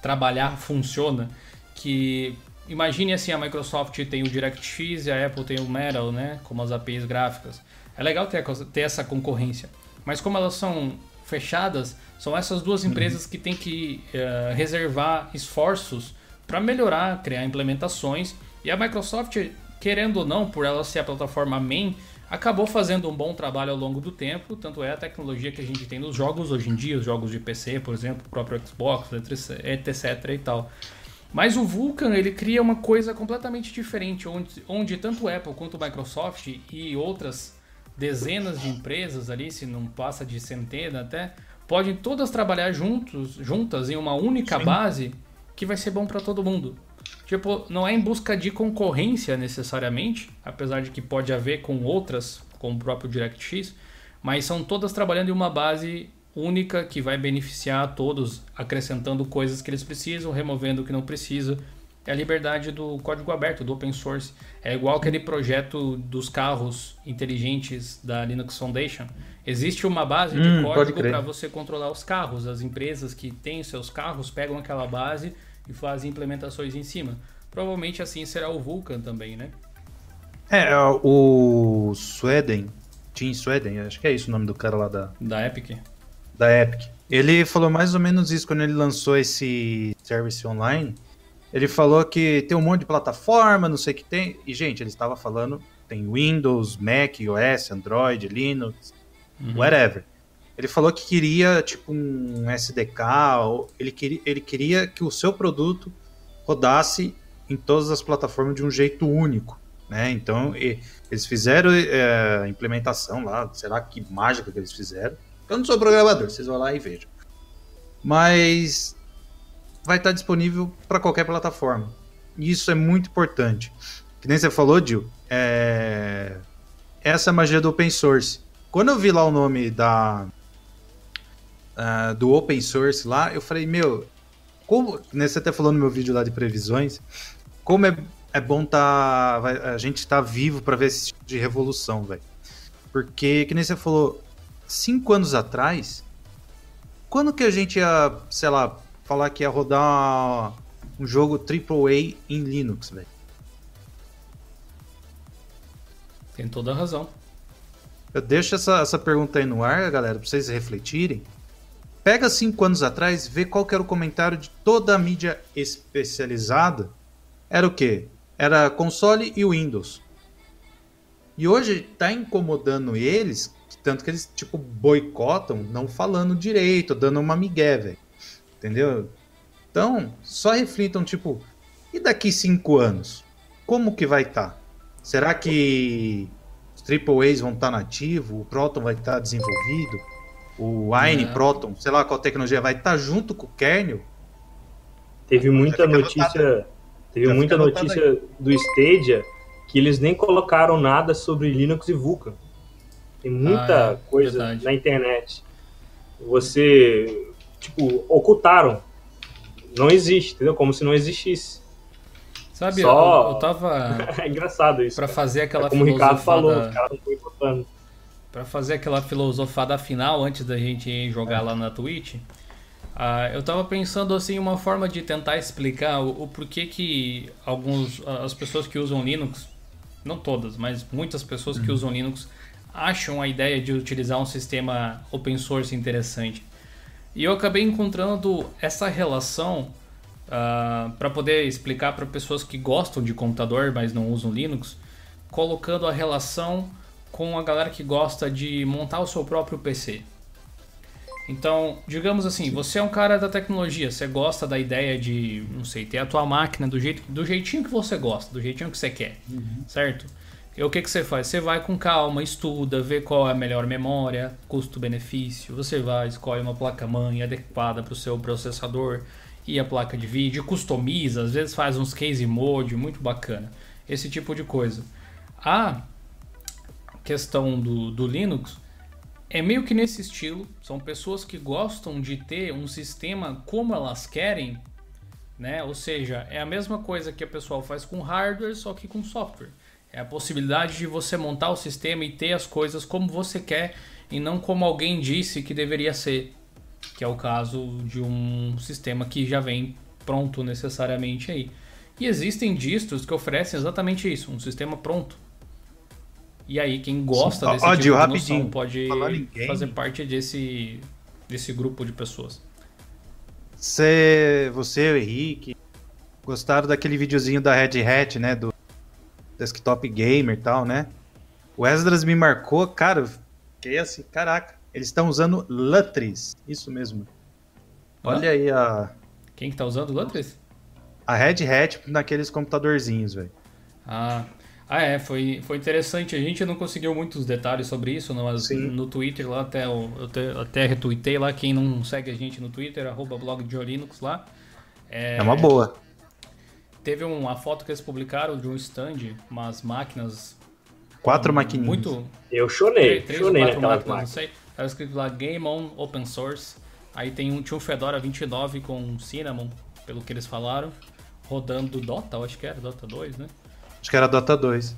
trabalhar funciona, que imagine assim, a Microsoft tem o DirectX e a Apple tem o Metal, né, como as APIs gráficas. É legal ter, ter essa concorrência, mas como elas são fechadas, são essas duas uhum. empresas uhum. que têm que uh, reservar esforços para melhorar, criar implementações. E a Microsoft, querendo ou não, por ela ser a plataforma main, acabou fazendo um bom trabalho ao longo do tempo, tanto é a tecnologia que a gente tem nos jogos hoje em dia, os jogos de PC, por exemplo, o próprio Xbox, etc e tal. Mas o Vulkan ele cria uma coisa completamente diferente, onde, onde tanto Apple quanto Microsoft e outras dezenas de empresas ali, se não passa de centena até, podem todas trabalhar juntos, juntas em uma única Sim. base que vai ser bom para todo mundo. Tipo, não é em busca de concorrência necessariamente, apesar de que pode haver com outras, como o próprio DirectX, mas são todas trabalhando em uma base única que vai beneficiar a todos, acrescentando coisas que eles precisam, removendo o que não precisa. É a liberdade do código aberto, do open source. É igual aquele projeto dos carros inteligentes da Linux Foundation. Existe uma base de hum, código para você controlar os carros. As empresas que têm seus carros pegam aquela base e fazem implementações em cima. Provavelmente assim será o Vulkan também, né? É, o Sweden, Tim Sweden, acho que é isso o nome do cara lá da... Da Epic. Da Epic. Ele falou mais ou menos isso quando ele lançou esse service online. Ele falou que tem um monte de plataforma, não sei o que tem. E, gente, ele estava falando, tem Windows, Mac, iOS, Android, Linux, uhum. whatever. Ele falou que queria tipo um SDK, ele queria, ele queria que o seu produto rodasse em todas as plataformas de um jeito único. Né? Então eles fizeram é, a implementação lá, será que mágica que eles fizeram? Eu não sou programador, vocês vão lá e vejam. Mas vai estar disponível para qualquer plataforma. E isso é muito importante. Que nem você falou, Dil, é... essa é a magia do open source. Quando eu vi lá o nome da, uh, do open source lá, eu falei, meu, como, né, você até falou no meu vídeo lá de previsões, como é, é bom tá, a gente estar tá vivo para ver esse tipo de revolução, velho. Porque, que nem você falou, cinco anos atrás, quando que a gente ia, sei lá, falar que ia rodar um jogo AAA em Linux, velho? Tem toda a razão. Eu deixo essa, essa pergunta aí no ar, galera, pra vocês refletirem. Pega cinco anos atrás, vê qual era o comentário de toda a mídia especializada. Era o quê? Era console e Windows. E hoje tá incomodando eles, tanto que eles tipo boicotam, não falando direito, dando uma migué, velho. Entendeu? Então, só reflitam, tipo, e daqui cinco anos? Como que vai estar? Tá? Será que os AAAs vão estar tá? O Proton vai estar tá desenvolvido? O Wine, é. Proton, sei lá qual tecnologia vai estar junto com o kernel. Teve muita notícia, teve muita notícia do Stadia que eles nem colocaram nada sobre Linux e Vulkan. Tem muita ah, é, coisa verdade. na internet. Você, tipo, ocultaram. Não existe, entendeu? Como se não existisse. Sabe, Só... eu, eu tava. é engraçado isso. Pra fazer aquela é como o Ricardo falou, os caras não estão importando para fazer aquela filosofada final antes da gente jogar lá na Twitch, uh, eu tava pensando assim uma forma de tentar explicar o, o, porquê que alguns as pessoas que usam Linux, não todas, mas muitas pessoas que uhum. usam Linux acham a ideia de utilizar um sistema open source interessante. E eu acabei encontrando essa relação ah, para poder explicar para pessoas que gostam de computador, mas não usam Linux, colocando a relação com a galera que gosta de montar o seu próprio PC. Então, digamos assim, você é um cara da tecnologia, você gosta da ideia de, não sei, ter a tua máquina do, jeito, do jeitinho que você gosta, do jeitinho que você quer, uhum. certo? E o que, que você faz? Você vai com calma, estuda, vê qual é a melhor memória, custo-benefício, você vai, escolhe uma placa-mãe adequada para o seu processador e a placa de vídeo, customiza, às vezes faz uns case mode, muito bacana, esse tipo de coisa. Ah, questão do, do Linux, é meio que nesse estilo. São pessoas que gostam de ter um sistema como elas querem, né? Ou seja, é a mesma coisa que o pessoal faz com hardware, só que com software. É a possibilidade de você montar o sistema e ter as coisas como você quer e não como alguém disse que deveria ser, que é o caso de um sistema que já vem pronto necessariamente aí. E existem distros que oferecem exatamente isso, um sistema pronto. E aí quem gosta Sim. desse Ó, tipo de rapidinho, noção pode fazer parte desse, desse grupo de pessoas. Você, você o Henrique gostaram daquele videozinho da Red Hat, né? Do desktop gamer e tal, né? O Esdras me marcou, cara, fiquei assim, caraca, eles estão usando Lutris, isso mesmo. Olha aí a, Quem que tá usando Lutris? a Red Hat naqueles computadorzinhos, velho. Ah, ah, é, foi, foi interessante. A gente não conseguiu muitos detalhes sobre isso, não, mas Sim. no Twitter lá até eu, eu te- até retuitei lá. Quem não segue a gente no Twitter, arroba blog de Linux lá. É uma boa. Teve uma foto que eles publicaram de um stand, umas máquinas Quatro maquininhas. muito Eu chorei, três chorei quatro máquinas, não máquinas. sei. Tava escrito lá Game On Open Source. Aí tem um, tinha um Fedora 29 com Cinnamon, pelo que eles falaram, rodando Dota, eu acho que era Dota 2, né? Acho que era Dota 2.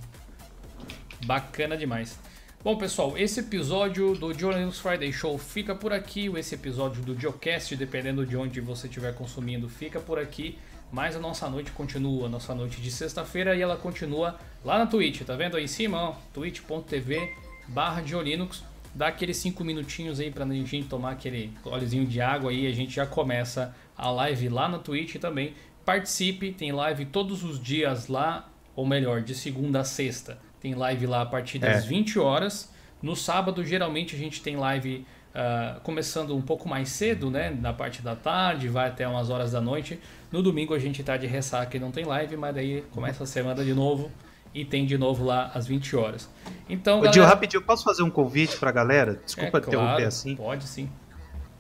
Bacana demais. Bom, pessoal, esse episódio do Linux Friday Show fica por aqui. Esse episódio do Geocast, dependendo de onde você estiver consumindo, fica por aqui. Mas a nossa noite continua, a nossa noite de sexta-feira, e ela continua lá na Twitch, tá vendo aí em cima? twitch.tv barra Linux. Dá aqueles 5 minutinhos aí pra gente tomar aquele golezinho de água aí. A gente já começa a live lá na Twitch também. Participe, tem live todos os dias lá, ou melhor, de segunda a sexta. Tem live lá a partir das É. 20 horas. No sábado, geralmente, a gente tem live ah, começando um pouco mais cedo, né? Na parte da tarde, vai até umas horas da noite. No domingo a gente tá de ressaca e não tem live, mas daí começa a semana de novo e tem de novo lá às 20 horas. Então, Ô, Gil, galera, rapidinho, eu posso fazer um convite pra galera? Desculpa é interromper claro, assim. Pode sim.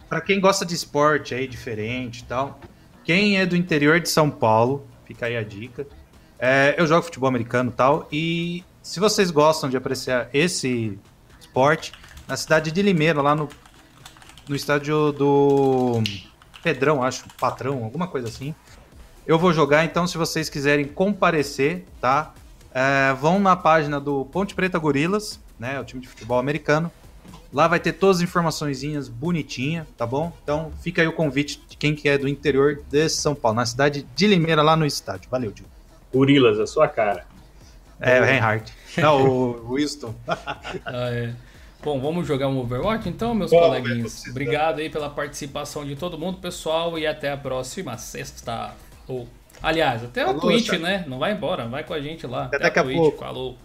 Pra quem gosta de esporte aí, diferente e tal. Quem é do interior de São Paulo, fica aí a dica. É, eu jogo futebol americano e tal. E se vocês gostam de apreciar esse esporte, na cidade de Limeira, lá no, no estádio do Pedrão, acho, Patrão, alguma coisa assim. Eu vou jogar, então, se vocês quiserem comparecer, tá? É, vão na página do Ponte Preta Gorilas, né? O time de futebol americano. Lá vai ter todas as informaçõezinhas bonitinha, tá bom? Então fica aí o convite de quem que é do interior de São Paulo, na cidade de Limeira, lá no estádio. Valeu, Gil. Gorilas, a sua cara. É, o Reinhardt. Não, o Winston. Ah, é. Bom, vamos jogar um Overwatch então, meus Vamos, coleguinhas. Obrigado aí pela participação de todo mundo, pessoal, e até a próxima sexta. Ou, aliás, até Falou, Twitch, Thiago. né? Não vai embora, vai com a gente lá. Até daqui a Twitch. pouco. Falou.